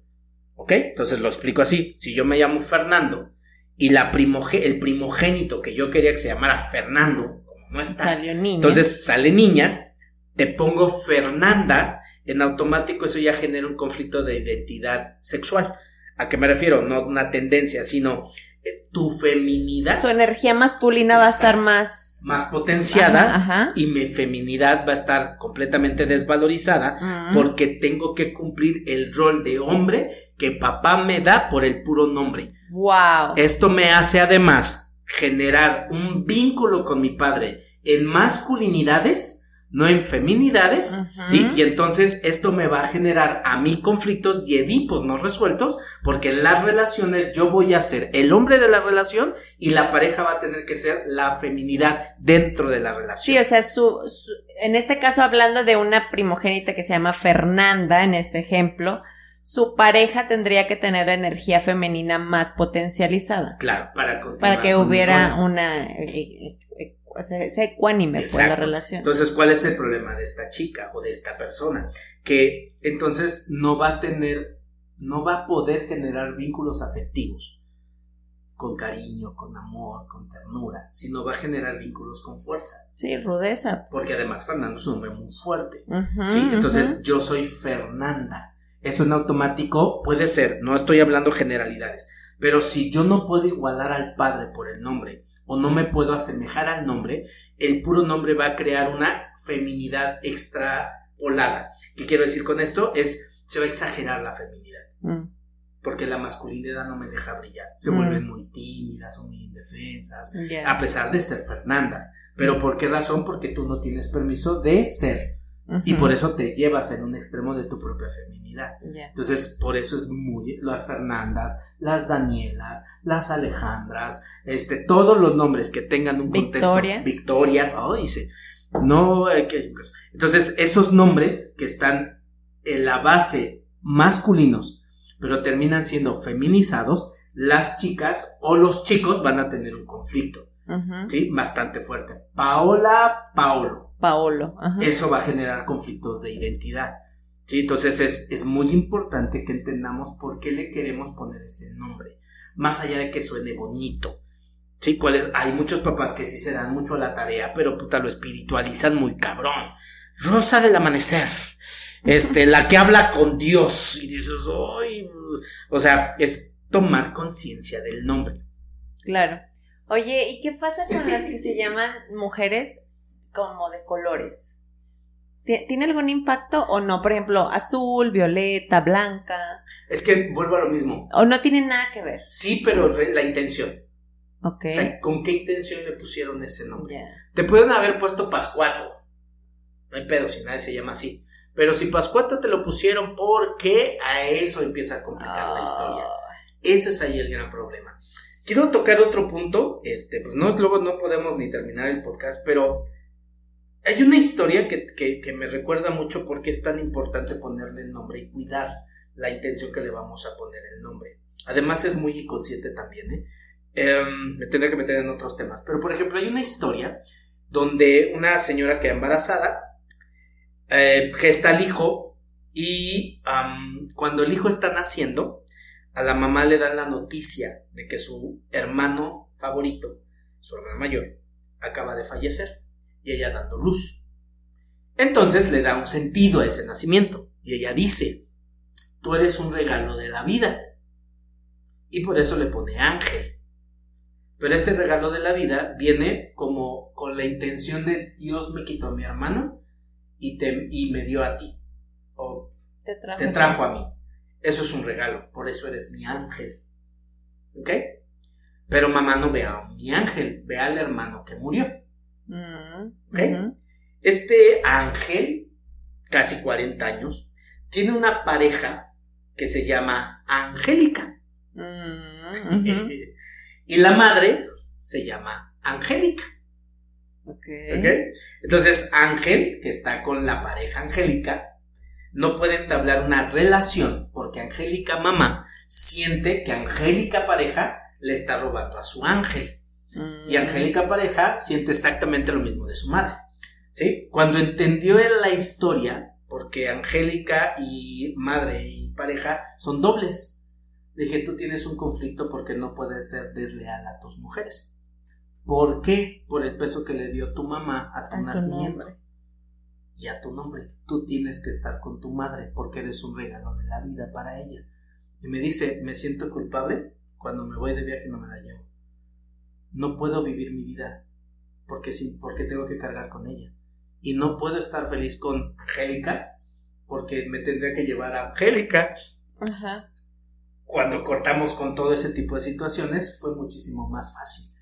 ¿Ok? Entonces lo explico así. Si yo me llamo Fernando y la primoge- el primogénito que yo quería que se llamara Fernando, como no está, Salió niña. entonces sale niña, te pongo Fernanda, en automático eso ya genera un conflicto de identidad sexual. ¿A qué me refiero? No una tendencia, sino eh, tu feminidad Su energía masculina va a estar más... más potenciada Ajá, ajá. y mi feminidad va a estar completamente desvalorizada Mm. porque tengo que cumplir el rol de hombre que papá me da por el puro nombre. Wow. Esto me hace además generar un vínculo con mi padre en masculinidades, no en feminidades, y entonces esto me va a generar a mí conflictos y edipos no resueltos, porque en las relaciones yo voy a ser el hombre de la relación y la pareja va a tener que ser la feminidad dentro de la relación. Sí, o sea, su, su- en este caso hablando de una primogénita que se llama Fernanda, en este ejemplo, su pareja tendría que tener la energía femenina más potencializada. Claro, para Para que hubiera una... Eh, eh, ese ecuánime pues, la relación. Entonces, ¿cuál es el problema de esta chica o de esta persona? Que entonces no va a tener, no va a poder generar vínculos afectivos con cariño, con amor, con ternura, sino va a generar vínculos con fuerza. Sí, rudeza. Porque además Fernando es un hombre muy fuerte. sí, entonces yo soy Fernanda. Eso en automático puede ser, no estoy hablando generalidades, pero si yo no puedo igualar al padre por el nombre o no me puedo asemejar al nombre, el puro nombre va a crear una feminidad extrapolada. ¿Qué quiero decir con esto? Es, se va a exagerar la feminidad. Mm porque la masculinidad no me deja brillar. Se mm. vuelven muy tímidas, son muy indefensas, a pesar de ser Fernandas. Pero ¿por qué razón? Porque tú no tienes permiso de ser. Y por eso te llevas en un extremo de tu propia feminidad. Entonces, por eso es muy. Las Fernandas, las Danielas, las Alejandras, este, todos los nombres que tengan un contexto. Victoria. Oh, dice. No, entonces, esos nombres que están en la base masculinos pero terminan siendo feminizados, las chicas o los chicos van a tener un conflicto, ¿sí? Bastante fuerte. Paola, Paolo. Paolo. Eso va a generar conflictos de identidad. ¿sí? Entonces es, es muy importante que entendamos por qué le queremos poner ese nombre, más allá de que suene bonito. ¿Sí? ¿Cuál Hay muchos papás que sí se dan mucho a la tarea, pero puta, lo espiritualizan muy cabrón. Rosa del amanecer este, la que habla con Dios y dices, ¡ay! O sea, es tomar conciencia del nombre. Claro. Oye, ¿y qué pasa con las que se llaman mujeres como de colores? ¿Tiene algún impacto o no? Por ejemplo, azul, violeta, blanca. Es que vuelvo a lo mismo. ¿O no tiene nada que ver? Sí, pero la intención. Ok. O sea, ¿con qué intención le pusieron ese nombre? Te pueden haber puesto Pascuato. No hay pedo si nadie se llama así. Pero si Pascuata te lo pusieron, ¿por qué? A eso empieza a complicar la historia. Ese es ahí el gran problema. Quiero tocar otro punto, este, pues no, luego no podemos ni terminar el podcast, pero hay una historia que, que, me recuerda mucho porque es tan importante ponerle el nombre y cuidar la intención que le vamos a poner el nombre. Además es muy inconsciente también, ¿eh? Em, me tendré que meter en otros temas. Pero por ejemplo hay una historia donde una señora queda embarazada eh, gesta al hijo y cuando el hijo está naciendo, a la mamá le dan la noticia de que su hermano favorito, su hermano mayor, acaba de fallecer y ella dando luz. Entonces le da un sentido a ese nacimiento y ella dice, tú eres un regalo de la vida. Y por eso le pone ángel. Pero ese regalo de la vida viene como con la intención de Dios me quitó a mi hermano y, te, y me dio a ti. O te trajo, a mí. Eso es un regalo, por eso eres mi ángel. ¿Ok? Pero mamá no ve a mi ángel, ve al hermano que murió. Mm. Este ángel, casi 40 años, tiene una pareja que se llama Angélica. Mm, y la madre se llama Angélica. Okay. Entonces Ángel, que está con la pareja Angélica, no puede entablar una relación porque Angélica mamá siente que Angélica pareja le está robando a su ángel. Y mm. Angélica pareja siente exactamente lo mismo de su madre. ¿Sí? Cuando entendió él la historia, porque Angélica y madre y pareja son dobles, dije, tú tienes un conflicto porque no puedes ser desleal a tus mujeres. ¿Por qué? Por el peso que le dio tu mamá a tu nacimiento. y a tu nombre. Tú tienes que estar con tu madre porque eres un regalo de la vida para ella. Y me dice, me siento culpable cuando me voy de viaje y no me la llevo. No puedo vivir mi vida porque sí, porque tengo que cargar con ella. Y no puedo estar feliz con Angélica porque me tendría que llevar a Angélica. Ajá. Cuando cortamos con todo ese tipo de situaciones fue muchísimo más fácil.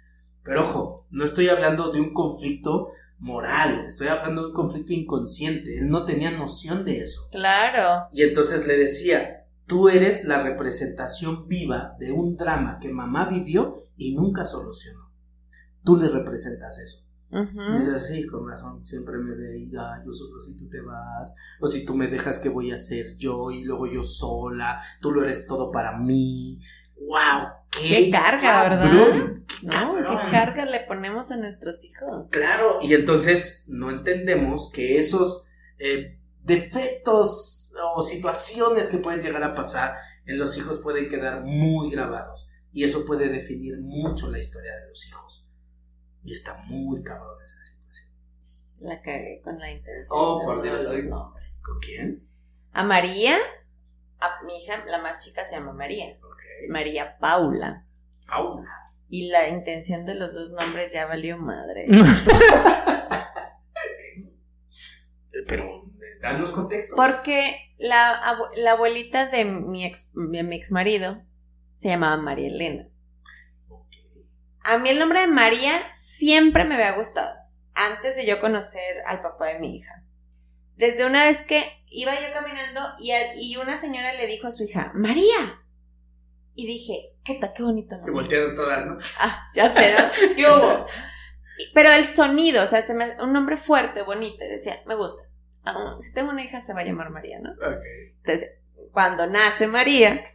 Pero ojo, no estoy hablando de un conflicto moral, estoy hablando de un conflicto inconsciente. Él no tenía noción de eso. Claro. Y entonces le decía, tú eres la representación viva de un drama que mamá vivió y nunca solucionó. Tú le representas eso. Y dices, así, con razón, siempre me veía, yo sufro si tú te vas, o si tú me dejas, ¿qué voy a hacer yo? Y luego yo sola, tú lo eres todo para mí. ¡Wow! ¡Qué, carga, verdad! no, qué carga le ponemos a nuestros hijos. Claro, y entonces no entendemos que esos eh, defectos o situaciones que pueden llegar a pasar en los hijos pueden quedar muy grabados. Y eso puede definir mucho la historia de los hijos. Y está muy cabrón esa situación. La cagué con la intención. Oh, por Dios. Los nombres. ¿Con quién? A María. A mi hija, la más chica, se llama María. María Paula. Paula. Y la intención de los dos nombres ya valió madre. Pero, danos contexto. Porque la, la abuelita de mi ex, de mi ex marido se llamaba María Elena. A mí el nombre de María siempre me había gustado, antes de yo conocer al papá de mi hija. Desde una vez que iba yo caminando y, y una señora le dijo a su hija, María. Y dije, qué, qué bonito nombre. Y voltearon todas, ¿no? Ah, ya sé, ¿no? ¿Qué hubo? Pero el sonido, o sea, se me, un nombre fuerte, bonito, y decía, me gusta. Ah, si tengo una hija se va a llamar María, ¿no? Entonces, cuando nace María,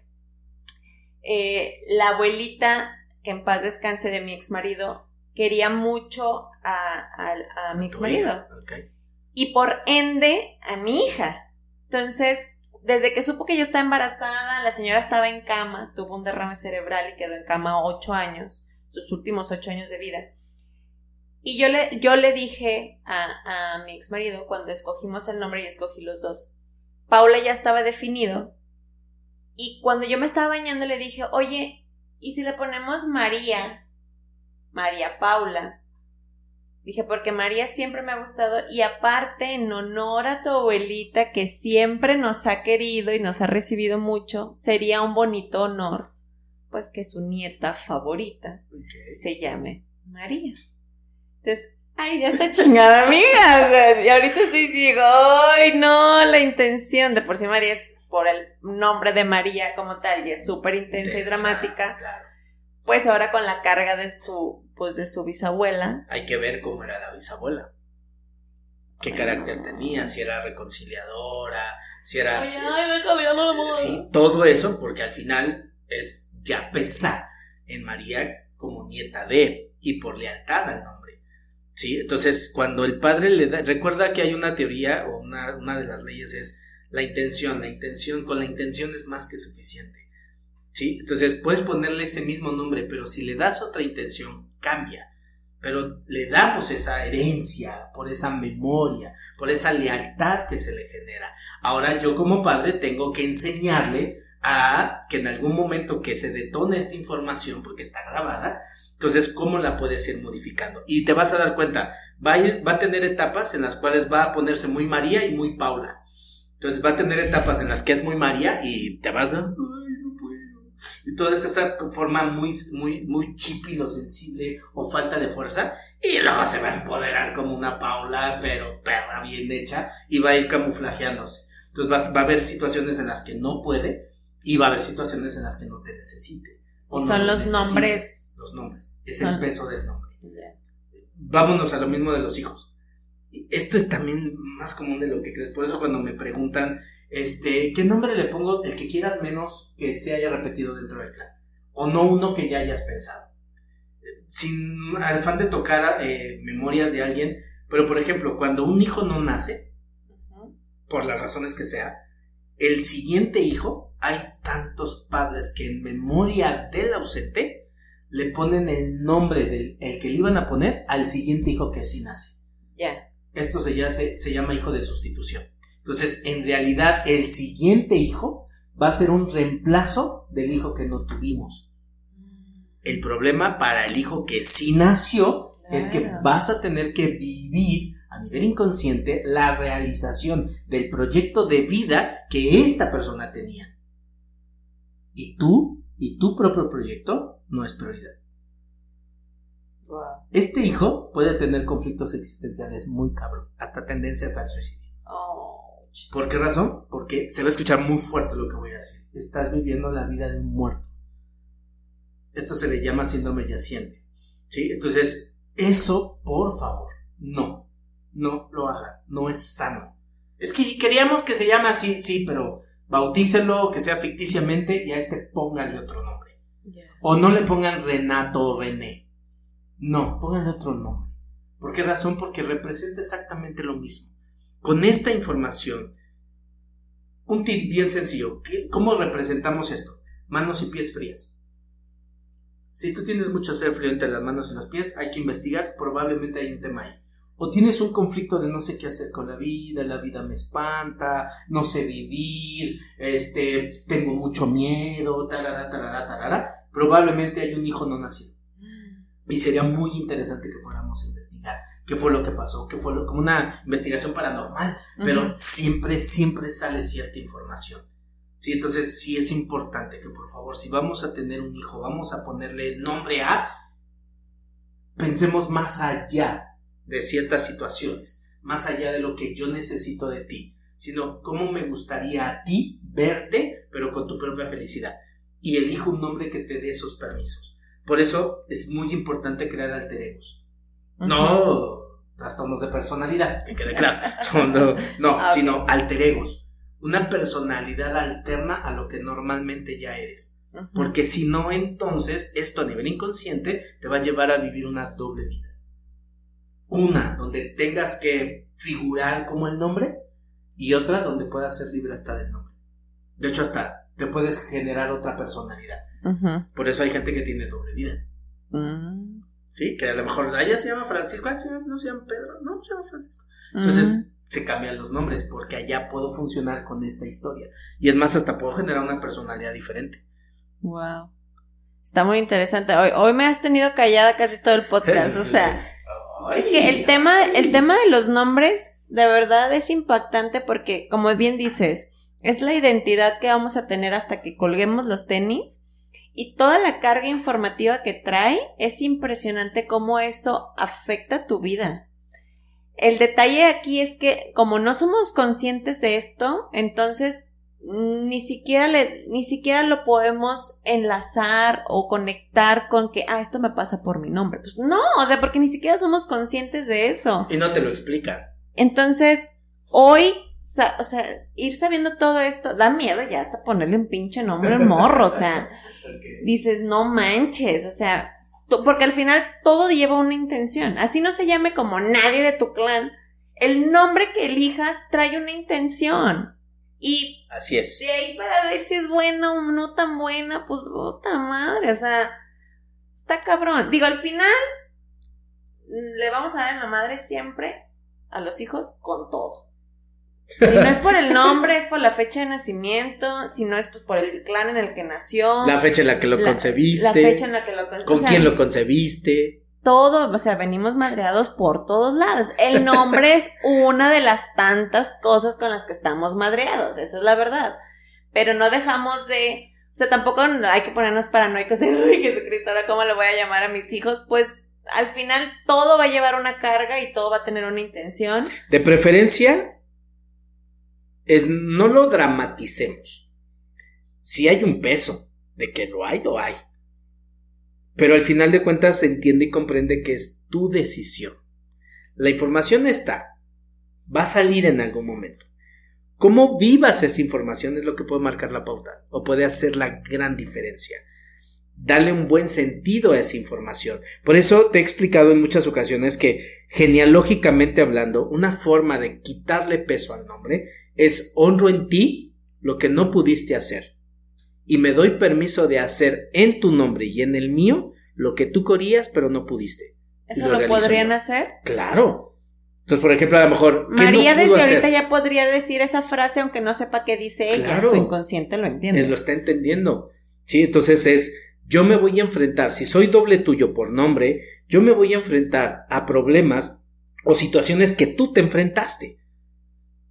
eh, la abuelita, que en paz descanse de mi ex marido, quería mucho a, mi ex marido. Y por ende, a mi hija. Entonces, desde que supo que yo estaba embarazada, la señora estaba en cama, tuvo un derrame cerebral y quedó en cama ocho años, sus últimos ocho años de vida. Y yo le, yo le dije a, a mi ex marido, cuando escogimos el nombre, y escogí los dos, Paula ya estaba definido, y cuando yo me estaba bañando le dije, oye, ¿y si le ponemos María? María Paula. Dije, porque María siempre me ha gustado y aparte en honor a tu abuelita que siempre nos ha querido y nos ha recibido mucho, sería un bonito honor, pues que su nieta favorita se llame María. Entonces, ay, ya está chingada amiga. y ahorita estoy diciendo, ay, no, la intención de por sí María es por el nombre de María como tal y es súper intensa y dramática, pues ahora con la carga de su, pues de su bisabuela. Hay que ver cómo era la bisabuela. ¿Qué carácter tenía? Si era reconciliadora, si era... Ay, ay, sí, todo eso, porque al final es ya pesa en María como nieta de y por lealtad al nombre. Sí, entonces cuando el padre le da, recuerda que hay una teoría o una, una de las leyes es la intención, la intención, con la intención es más que suficiente. ¿Sí? Entonces puedes ponerle ese mismo nombre, pero si le das otra intención, cambia. Pero le damos esa herencia, por esa memoria, por esa lealtad que se le genera. Ahora yo como padre tengo que enseñarle a que en algún momento que se detone esta información, porque está grabada, entonces cómo la puedes ir modificando. Y te vas a dar cuenta, va a, va a tener etapas en las cuales va a ponerse muy María y muy Paula. Entonces va a tener etapas en las que es muy María y te vas. Ay, no puedo. Y toda esa forma muy, muy, muy lo sensible o falta de fuerza. Y luego se va a empoderar como una Paula, pero perra bien hecha, y va a ir camuflajeándose. Entonces va, a haber situaciones en las que no puede y va a haber situaciones en las que no te necesite. son los nombres. Los nombres. Es el peso del nombre. Vámonos a lo mismo de los hijos esto es también más común de lo que crees. Por eso cuando me preguntan, este, ¿qué nombre le pongo? El que quieras menos que se haya repetido dentro del clan. O no uno que ya hayas pensado. Sin afán de tocar eh, memorias de alguien, pero por ejemplo, cuando un hijo no nace, por las razones que sea, el siguiente hijo, hay tantos padres que en memoria del ausente le ponen el nombre del el que le iban a poner al siguiente hijo que sí nace. Ya esto se, se, llama hijo de sustitución. Entonces, en realidad, el siguiente hijo va a ser un reemplazo del hijo que no tuvimos. El problema para el hijo que sí nació es que vas a tener que vivir a nivel inconsciente la realización del proyecto de vida que esta persona tenía. Y tú y tu propio proyecto no es prioridad. Este hijo puede tener conflictos existenciales muy cabrón, hasta tendencias al suicidio. ¿Por qué razón? Porque se va a escuchar muy fuerte lo que voy a decir. Estás viviendo la vida de un muerto. Esto se le llama síndrome yaciente. ¿sí? Entonces, Eso, por favor, no, no lo hagan, no es sano. Es que queríamos que se llame así, sí, pero bautícelo, que sea ficticiamente y a este póngale otro nombre. O no le pongan Renato o René. No, pónganle otro nombre. ¿Por qué razón? Porque representa exactamente lo mismo. Con esta información, un tip bien sencillo. ¿Cómo representamos esto? Manos y pies frías. Si tú tienes mucho ser frío entre las manos y los pies, hay que investigar, probablemente hay un tema ahí. O tienes un conflicto de no sé qué hacer con la vida, la vida me espanta, no sé vivir, este, tengo mucho miedo, tarara, tarara, tarara. Probablemente hay un hijo no nacido. Y sería muy interesante que fuéramos a investigar qué fue lo que pasó, qué fue lo, como una investigación paranormal, pero siempre, siempre sale cierta información. Sí, entonces sí es importante que por favor, si vamos a tener un hijo, vamos a ponerle nombre a, pensemos más allá de ciertas situaciones, más allá de lo que yo necesito de ti, sino cómo me gustaría a ti verte, pero con tu propia felicidad. Y elijo un nombre que te dé esos permisos. Por eso es muy importante crear alter egos. No trastornos de personalidad, que quede claro. no, ah, sino alter egos. Una personalidad alterna a lo que normalmente ya eres. Porque si no, entonces esto a nivel inconsciente te va a llevar a vivir una doble vida. Una donde tengas que figurar como el nombre y otra donde puedas ser libre hasta del nombre. De hecho, hasta te puedes generar otra personalidad. Por eso hay gente que tiene doble vida. Mm. Sí, que a lo mejor ella se llama Francisco, no se llama Pedro, no se llama Francisco. Entonces se cambian los nombres porque allá puedo funcionar con esta historia. Y es más, hasta puedo generar una personalidad diferente. Wow. Está muy interesante. Hoy, hoy me has tenido callada casi todo el podcast. o sea, es que el tema, el tema de los nombres de verdad es impactante porque, como bien dices, es la identidad que vamos a tener hasta que colguemos los tenis y toda la carga informativa que trae es impresionante cómo eso afecta tu vida. El detalle aquí es que como no somos conscientes de esto, entonces ni siquiera le, ni siquiera lo podemos enlazar o conectar con que, ah, esto me pasa por mi nombre. Pues no, o sea, porque ni siquiera somos conscientes de eso. Y no te lo explica. Entonces, hoy, o sea, ir sabiendo todo esto, da miedo ya hasta ponerle un pinche nombre morro, o sea, dices, no manches, o sea, porque al final todo lleva una intención. Así no se llame como nadie de tu clan. El nombre que elijas trae una intención. Y así es. De ahí para ver si es buena o no tan buena, pues puta madre, o sea, está cabrón. Digo, al final le vamos a dar en la madre siempre a los hijos con todo. Si no es por el nombre, es por la fecha de nacimiento, si no es pues, por el clan en el que nació. La fecha en la que lo concebiste. La fecha en la que lo concebiste. Con quién lo concebiste. Todo, o sea, venimos madreados por todos lados. El nombre es una de las tantas cosas con las que estamos madreados, esa es la verdad. Pero no dejamos de, o sea, tampoco hay que ponernos paranoicos de, uy, Jesucristo, ahora cómo le voy a llamar a mis hijos, pues al final todo va a llevar una carga y todo va a tener una intención. De preferencia, es no lo dramaticemos. Si hay un peso, de que lo hay, lo hay. Pero al final de cuentas se entiende y comprende que es tu decisión. La información está, va a salir en algún momento. Cómo vivas esa información es lo que puede marcar la pauta o puede hacer la gran diferencia. Darle un buen sentido a esa información. Por eso te he explicado en muchas ocasiones que genealógicamente hablando, una forma de quitarle peso al nombre es honro en ti lo que no pudiste hacer y me doy permiso de hacer en tu nombre y en el mío lo que tú querías pero no pudiste. ¿Eso lo, podrían hacer? Claro. Entonces, por ejemplo, a lo mejor... María desde ahorita ya podría decir esa frase aunque no sepa qué dice ella. Su inconsciente lo entiende. lo está entendiendo. Sí, entonces es, yo me voy a enfrentar, si soy doble tuyo por nombre, yo me voy a enfrentar a problemas o situaciones que tú te enfrentaste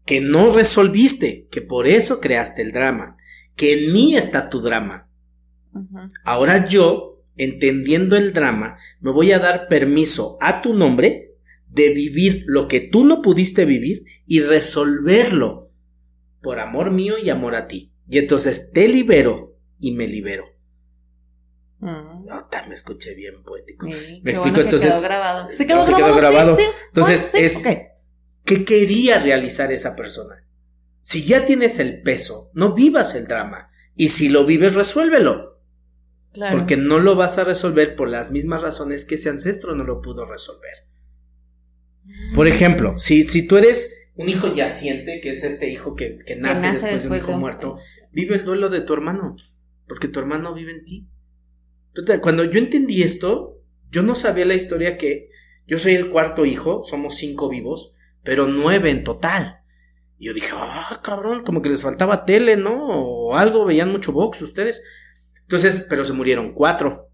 que no resolviste, que por eso creaste el drama, que en mí está tu drama. Ahora yo, entendiendo el drama, me voy a dar permiso a tu nombre de vivir lo que tú no pudiste vivir y resolverlo por amor mío y amor a ti. Y entonces te libero y me libero. Mm. No, ta, me escuché bien poético. Sí, Me explico, bueno que entonces- quedó grabado. ¿Se No, quedó se quedó grabado? Sí, grabado. sí. Entonces, Ah, es-. ¿Qué quería realizar esa persona? Si ya tienes el peso, no vivas el drama. Y si lo vives, resuélvelo. Claro. Porque no lo vas a resolver por las mismas razones que ese ancestro no lo pudo resolver. Por ejemplo, si, si tú eres un hijo yaciente, que es este hijo que, que Que nace, después, de un hijo muerto, vive el duelo de tu hermano, porque tu hermano vive en ti. Entonces, cuando yo entendí esto, yo no sabía la historia que yo soy el cuarto hijo, somos cinco vivos, pero nueve en total. Y yo dije, ah, cabrón, como que les faltaba tele, ¿no? O algo, veían mucho box ustedes. Entonces, pero se murieron cuatro.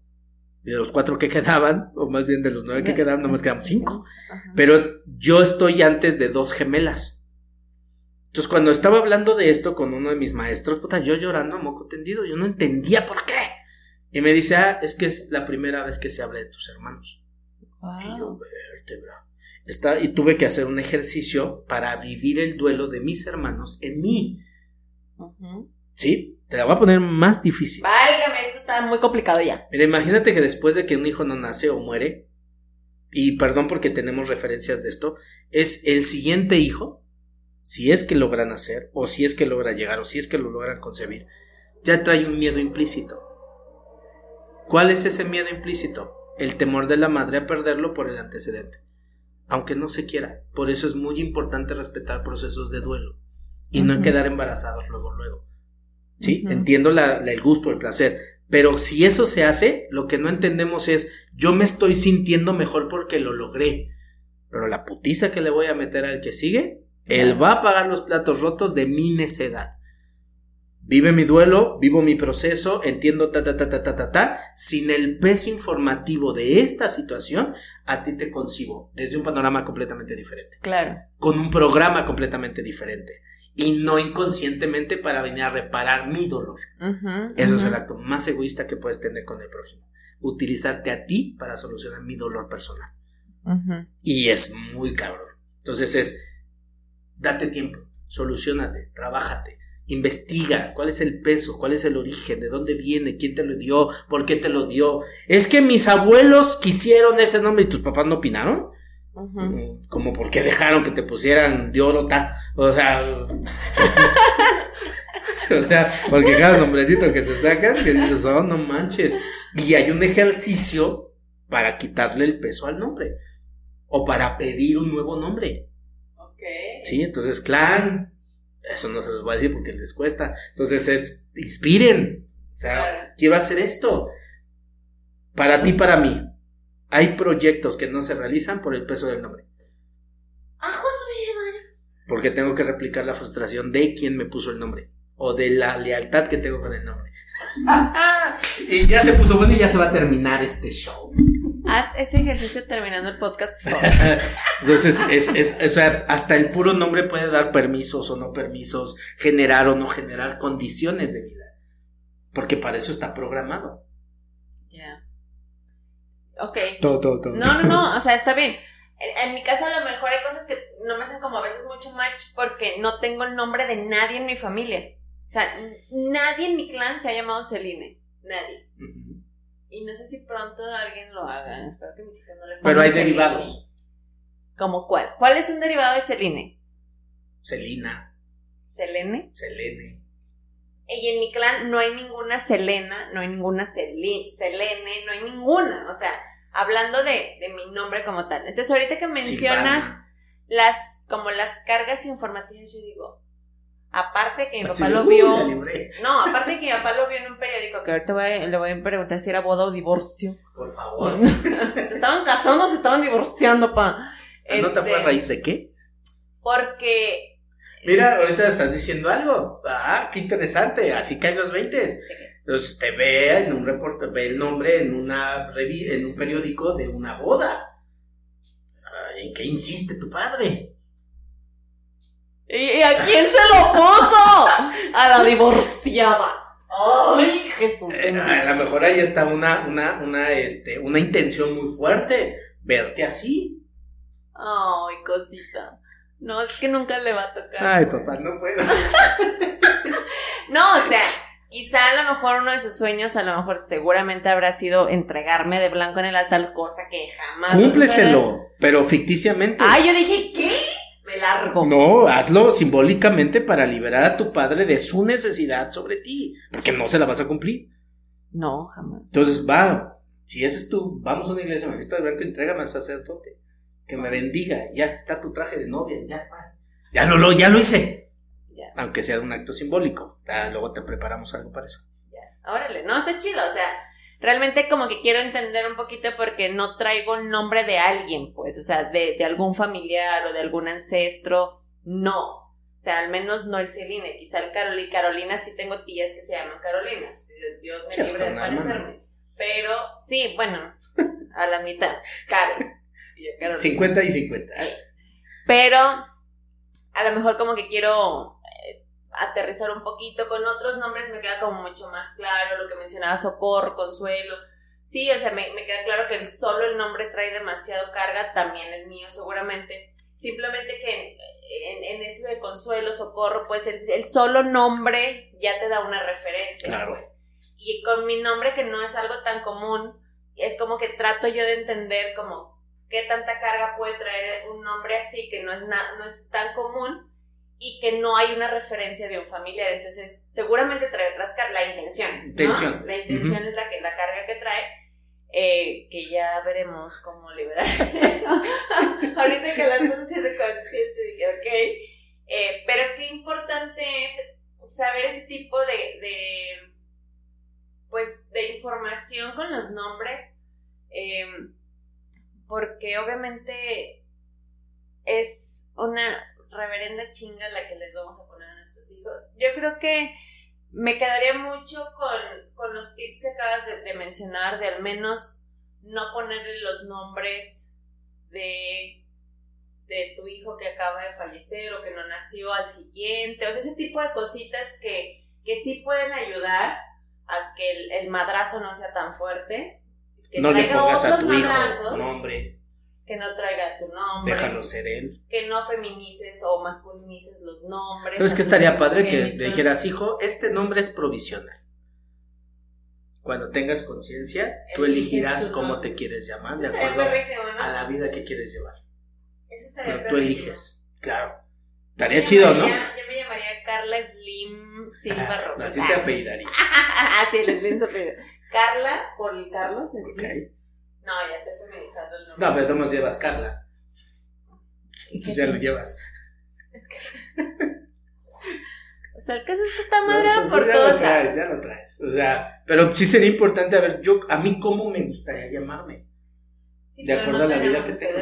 Y de los cuatro que quedaban, o más bien de los nueve que quedaban, nomás quedaban cinco. Ajá. Pero yo estoy antes de dos gemelas. Entonces, cuando estaba hablando de esto con uno de mis maestros, puta, yo llorando a moco tendido, yo no entendía por qué. Y me dice, ah, es que es la primera vez que se habla de tus hermanos. Y yo, Wow. vértebra. Está, y tuve que hacer un ejercicio para vivir el duelo de mis hermanos en mí. ¿Sí? Te la voy a poner más difícil. Válgame, esto está muy complicado ya. Mira, imagínate que después de que un hijo no nace o muere, y perdón porque tenemos referencias de esto, es el siguiente hijo, si es que logra nacer, o si es que logra llegar, o si es que lo logran concebir, ya trae un miedo implícito. ¿Cuál es ese miedo implícito? El temor de la madre a perderlo por el antecedente. Aunque no se quiera. Por eso es muy importante respetar procesos de duelo. Y no quedar embarazados luego, luego. Sí, entiendo la- la- el gusto, el placer. Pero si eso se hace, lo que no entendemos es, yo me estoy sintiendo mejor porque lo logré. Pero la putiza que le voy a meter al que sigue, él va a pagar los platos rotos de mi necedad. Vive mi duelo, vivo mi proceso, entiendo ta ta ta ta ta ta ta. Sin el peso informativo de esta situación, a ti te concibo desde un panorama completamente diferente Claro. con un programa completamente diferente y no inconscientemente para venir a reparar mi dolor. Eso es el acto más egoísta que puedes tener con el prójimo. Utilizarte a ti para solucionar mi dolor personal. Y es muy cabrón. Entonces es, date tiempo, solucionate, trabájate, investiga cuál es el peso, cuál es el origen, de dónde viene, quién te lo dio, por qué te lo dio. Es que mis abuelos quisieron ese nombre y tus papás no opinaron. Como por qué dejaron que te pusieran de oro ta. O sea. o sea, porque cada nombrecito que se sacan, que dices, oh, no manches. Y hay un ejercicio para quitarle el peso al nombre. O para pedir un nuevo nombre. Ok. Sí, entonces, clan. Eso no se los voy a decir porque les cuesta. Entonces es, inspiren. O sea, quiero hacer esto. Para ti, para mí. Hay proyectos que no se realizan por el peso del nombre. ¡Ajo su madre! Porque tengo que replicar la frustración de quien me puso el nombre. O de la lealtad que tengo con el nombre. y ya se puso bueno y ya se va a terminar este show. Haz ese ejercicio terminando el podcast, por favor. Entonces, es, es, o sea, hasta el puro nombre puede dar permisos o no permisos, generar o no generar condiciones de vida. Porque para eso está programado. Ya. Ok. Todo, todo, todo. No, no, no, o sea, está bien. En, en mi caso, a lo mejor hay cosas que no me hacen como a veces mucho match porque no tengo el nombre de nadie en mi familia. O sea, nadie en mi clan se ha llamado Celine. Nadie. Y no sé si pronto alguien lo haga. Espero que mis hijas no le pongan Pero hay Celine. derivados. ¿Como cuál? ¿Cuál es un derivado de Celine? Celina, ¿Selene? Selene. Y en mi clan no hay ninguna Selena, no hay ninguna Celi- Selene, no hay ninguna. O sea, hablando de, de mi nombre como tal. Entonces, ahorita que mencionas Silvana. las, como las cargas informativas, yo digo, aparte que mi papá Así, lo vio. No, aparte que mi papá lo vio en un periódico, que ahorita voy a- le voy a preguntar si era boda o divorcio. Por favor. se estaban casando, se estaban divorciando, pa. ¿No te fue a Este, raíz de qué? Porque Mira, ahorita estás diciendo algo. Ah, qué interesante. Así caen los 20. Entonces te ve en un reporte, ve el nombre en una revi- en un periódico de una boda. ¿En qué insiste tu padre? ¿Y a quién se lo puso? A la divorciada. Ay, Jesús. Eh, a lo mejor ahí está una, una, una, este, una intención muy fuerte. Verte así. Ay, cosita. No, es que nunca le va a tocar. Ay, papá, no puedo. No, o sea, Quizá a lo mejor uno de sus sueños, a lo mejor seguramente habrá sido entregarme de blanco en el altar, cosa que jamás. Cúmpleselo, pero ficticiamente. Ah, yo dije, ¿qué? Largo. No, hazlo simbólicamente para liberar a tu padre de su necesidad sobre ti, porque no se la vas a cumplir. No, jamás. Entonces, va, si ese es tú, vamos a una iglesia, me de blanco, entrégame al sacerdote, que me bendiga, ya está tu traje de novia, ya, ya lo, lo, ya lo hice. Aunque sea un acto simbólico. luego te preparamos algo para eso. Ya. Órale, no, está chido. O sea, realmente como que quiero entender un poquito porque no traigo el nombre de alguien, pues. O sea, de, de algún familiar o de algún ancestro. No. O sea, al menos no el Celine, quizá el Carolina. Carolina sí tengo tías que se llaman Carolinas. Dios me libre de parecerme. Pero, sí, bueno, a la mitad. Carol. 50 y 50. Pero, a lo mejor como que quiero aterrizar un poquito. Con otros nombres me queda como mucho más claro lo que mencionaba Socorro, Consuelo. Sí, o sea, me, queda claro que el, solo el nombre trae demasiado carga, también el mío seguramente. Simplemente que en, en eso de Consuelo, Socorro, pues el, solo nombre ya te da una referencia. Claro. Pues. Y con mi nombre, que no es algo tan común, es como que trato yo de entender como qué tanta carga puede traer un nombre así, que no es, no es tan común y que no hay una referencia de un familiar. Entonces, seguramente trae otras la intención. intención. La intención es la, que, la carga que trae, eh, que ya veremos cómo liberar eso. Ahorita que las estoy haciendo consciente, dije, ok. Eh, pero qué importante es saber ese tipo de, de pues, de información con los nombres, eh, porque obviamente es una reverenda chinga la que les vamos a poner a nuestros hijos. Yo creo que me quedaría mucho con, los tips que acabas de, mencionar, de al menos no ponerle los nombres de, de tu hijo que acaba de fallecer o que no nació al siguiente, o sea, ese tipo de cositas que, que sí pueden ayudar a que el, madrazo no sea tan fuerte. Que no le pongas a tu hijo nombre que no traiga tu nombre. Déjalo ser él. Que no feminices o masculinices los nombres. ¿Sabes qué estaría padre? Que le dijeras, hijo, este nombre es provisional. Cuando tengas conciencia, tú elegirás cómo te quieres llamar, de acuerdo a la vida que quieres llevar. Eso estaría Pero tú eliges, claro. Estaría chido, ¿no? Yo me llamaría Carla Slim Silva Rojas. Así te apellidaría. Así el Slim se apellida. Carla por el Carlos. Ok. No, ya está feminizando el nombre. No, pero tú nos llevas Carla. Pues ya lo llevas. o sea, el caso es que está madre por ya todo. Ya lo traes, ya lo traes. O sea, pero sí sería importante, a ver, yo, a mí cómo me gustaría llamarme. Sí, de acuerdo a la vida que tengo.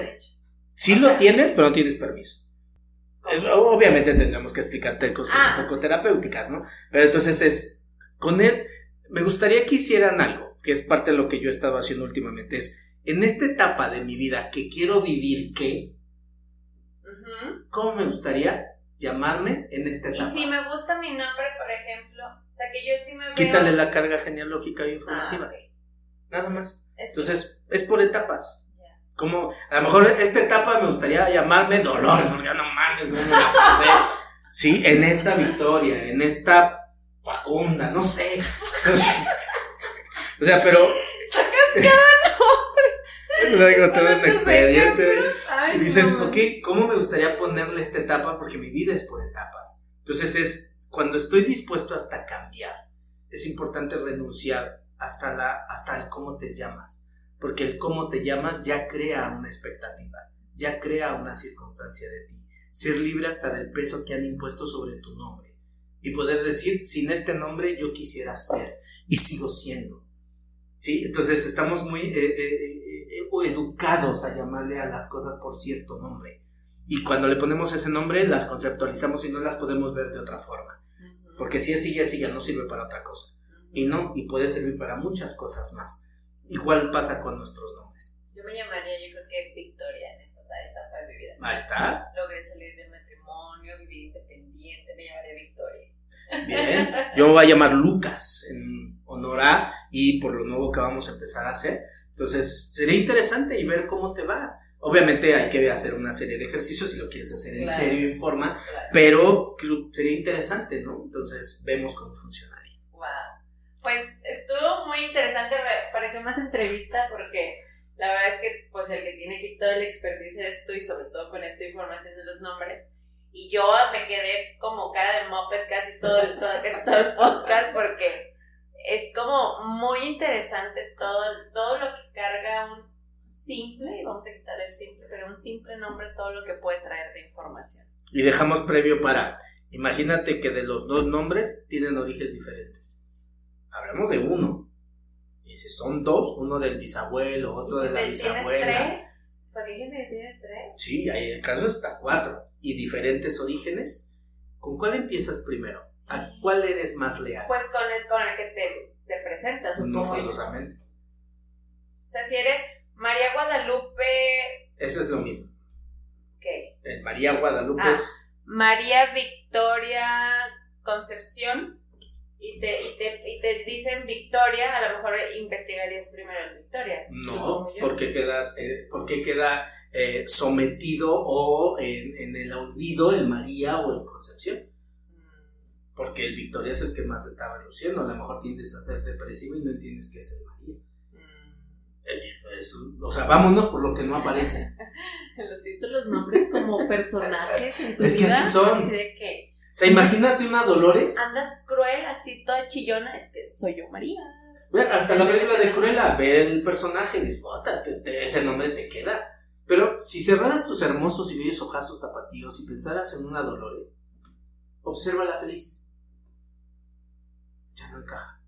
Sí lo tienes, pero no tienes permiso. obviamente tendremos que explicarte cosas ah, un poco terapéuticas, ¿no? Pero entonces es, con él, me gustaría que hicieran algo que es parte de lo que yo he estado haciendo últimamente, es en esta etapa de mi vida que quiero vivir, ¿qué? ¿Cómo me gustaría llamarme en esta etapa? Y si me gusta mi nombre, por ejemplo, o sea que yo sí me veo... Quítale la carga genealógica e informativa. Ah, Nada más. Entonces, es por etapas. Como, a lo mejor esta etapa me gustaría llamarme Dolores, porque no mames, no me la Sí, en esta victoria, en esta Facunda, no sé. O sea, pero. Sacas cada nombre. Es todo un expediente. y dices, ok, ¿cómo me gustaría ponerle esta etapa? Porque mi vida es por etapas. Entonces es cuando estoy dispuesto hasta cambiar. Es importante renunciar hasta la, hasta el cómo te llamas. Porque el cómo te llamas ya crea una expectativa, ya crea una circunstancia de ti. Ser libre hasta del peso que han impuesto sobre tu nombre. Y poder decir, sin este nombre yo quisiera ser y sigo siendo ¿sí? Entonces estamos muy eh, eh, eh, educados a llamarle a las cosas por cierto nombre. Y cuando le ponemos ese nombre, las conceptualizamos y no las podemos ver de otra forma. Porque si es sigue, sigue, no sirve para otra cosa. Y no, y puede servir para muchas cosas más. Igual pasa con nuestros nombres. Yo me llamaría, yo creo que Victoria en esta etapa de mi vida. Ahí está. Logré salir del matrimonio, vivir independiente, me llamaría Victoria. Bien, yo me voy a llamar Lucas en honor a y por lo nuevo que vamos a empezar a hacer. Entonces, sería interesante y ver cómo te va. Obviamente hay que hacer una serie de ejercicios si lo quieres hacer en serio y en forma, pero sería interesante, ¿no? Entonces, vemos cómo funcionaría. Wow. Pues estuvo muy interesante, me pareció más entrevista porque la verdad es que pues el que tiene aquí todo el expertise es tú y sobre todo con esta información de los nombres. Y yo me quedé como cara de moped casi todo el, todo, casi todo el podcast porque es como muy interesante todo, todo lo que carga un simple, vamos a quitar el simple, pero un simple nombre, todo lo que puede traer de información. Y dejamos previo para, imagínate que de los dos nombres tienen orígenes diferentes. Hablamos de uno. Y si son dos, uno del bisabuelo, otro ¿Y si de la bisabuela. ¿Tienes tres? Porque hay gente que tiene tres. Sí, hay el caso hasta cuatro. Y diferentes orígenes. ¿Con cuál empiezas primero? ¿A cuál eres más leal? Pues con el, con el que te, te presentas, no supongo. yo. forzosamente. O sea, si eres María Guadalupe, Eso es lo mismo. ¿qué? El María Guadalupe Ah. es María Victoria Concepción y te, y, te, y te dicen Victoria, a lo mejor investigarías primero en Victoria. No, porque queda, eh, porque queda eh, sometido o en, en el olvido el María o el Concepción. Porque el Victoria es el que más está reluciendo. A lo mejor tiendes a ser depresivo y no entiendes qué es el María. mm. Eh, es- o sea, vámonos por lo que no aparece. Los siento los nombres como personajes en tu Es que vida. así son. Así de que O sea, imagínate una Dolores. andas cruel, así toda chillona, es que soy yo María. Bueno, hasta la película de Cruella, ve el personaje y dices, "Bota, te- te- ese nombre te queda. Pero si cerraras tus hermosos y bellos ojazos tapatíos y pensaras en una Dolores, obsérvala feliz. Ya no encaja.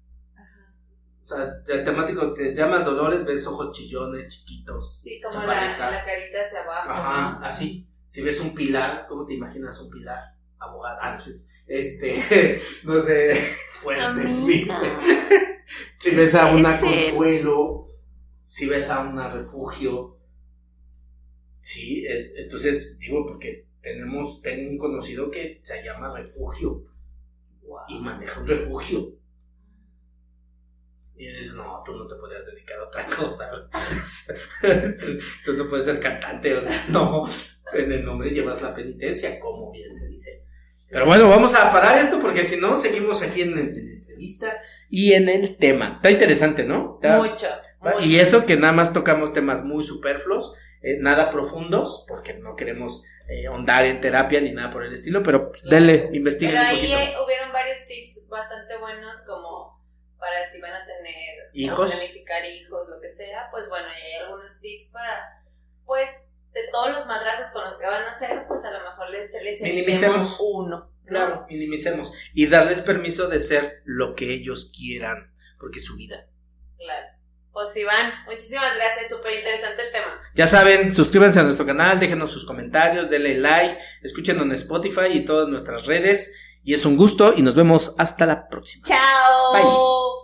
O sea, de temático, te llamas Dolores, ves ojos chillones, chiquitos. Sí, como la, la carita hacia abajo. Ajá, ¿no? así. Si ves un pilar, ¿cómo te imaginas un pilar? Abogada. Ah, no sé. Este, no sé, fuerte, firme. Si ves a una consuelo, si ves a una refugio. Sí, eh, entonces digo porque tenemos, tengo un conocido que se llama refugio Wow. y maneja un refugio. Y dices, no, tú no te podrías dedicar a otra cosa. tú, no puedes ser cantante, o sea, no. En el nombre llevas la penitencia, como bien se dice. Pero bueno, vamos a parar esto porque si no, seguimos aquí en, el- en la entrevista y en el tema. Está interesante, ¿no? Está- Mucho. Y eso que nada más tocamos temas muy superfluos, eh, nada profundos, porque no queremos eh, en terapia ni nada por el estilo, pero pues, dele, investiguen Pero un ahí eh, hubieron varios tips bastante buenos como para si van a tener Hijos. planificar hijos, lo que sea, pues bueno, y hay algunos tips para, pues, de todos los madrazos con los que van a hacer, pues a lo mejor les, les Minimicemos. uno. ¿no? Claro, minimicemos. Y darles permiso de ser lo que ellos quieran, porque es su vida. Claro. Pues Iván, muchísimas gracias, súper interesante el tema. Ya saben, suscríbanse a nuestro canal, déjenos sus comentarios, denle like, escúchenos en Spotify y todas nuestras redes. Y es un gusto y nos vemos hasta la próxima. Chao. Bye.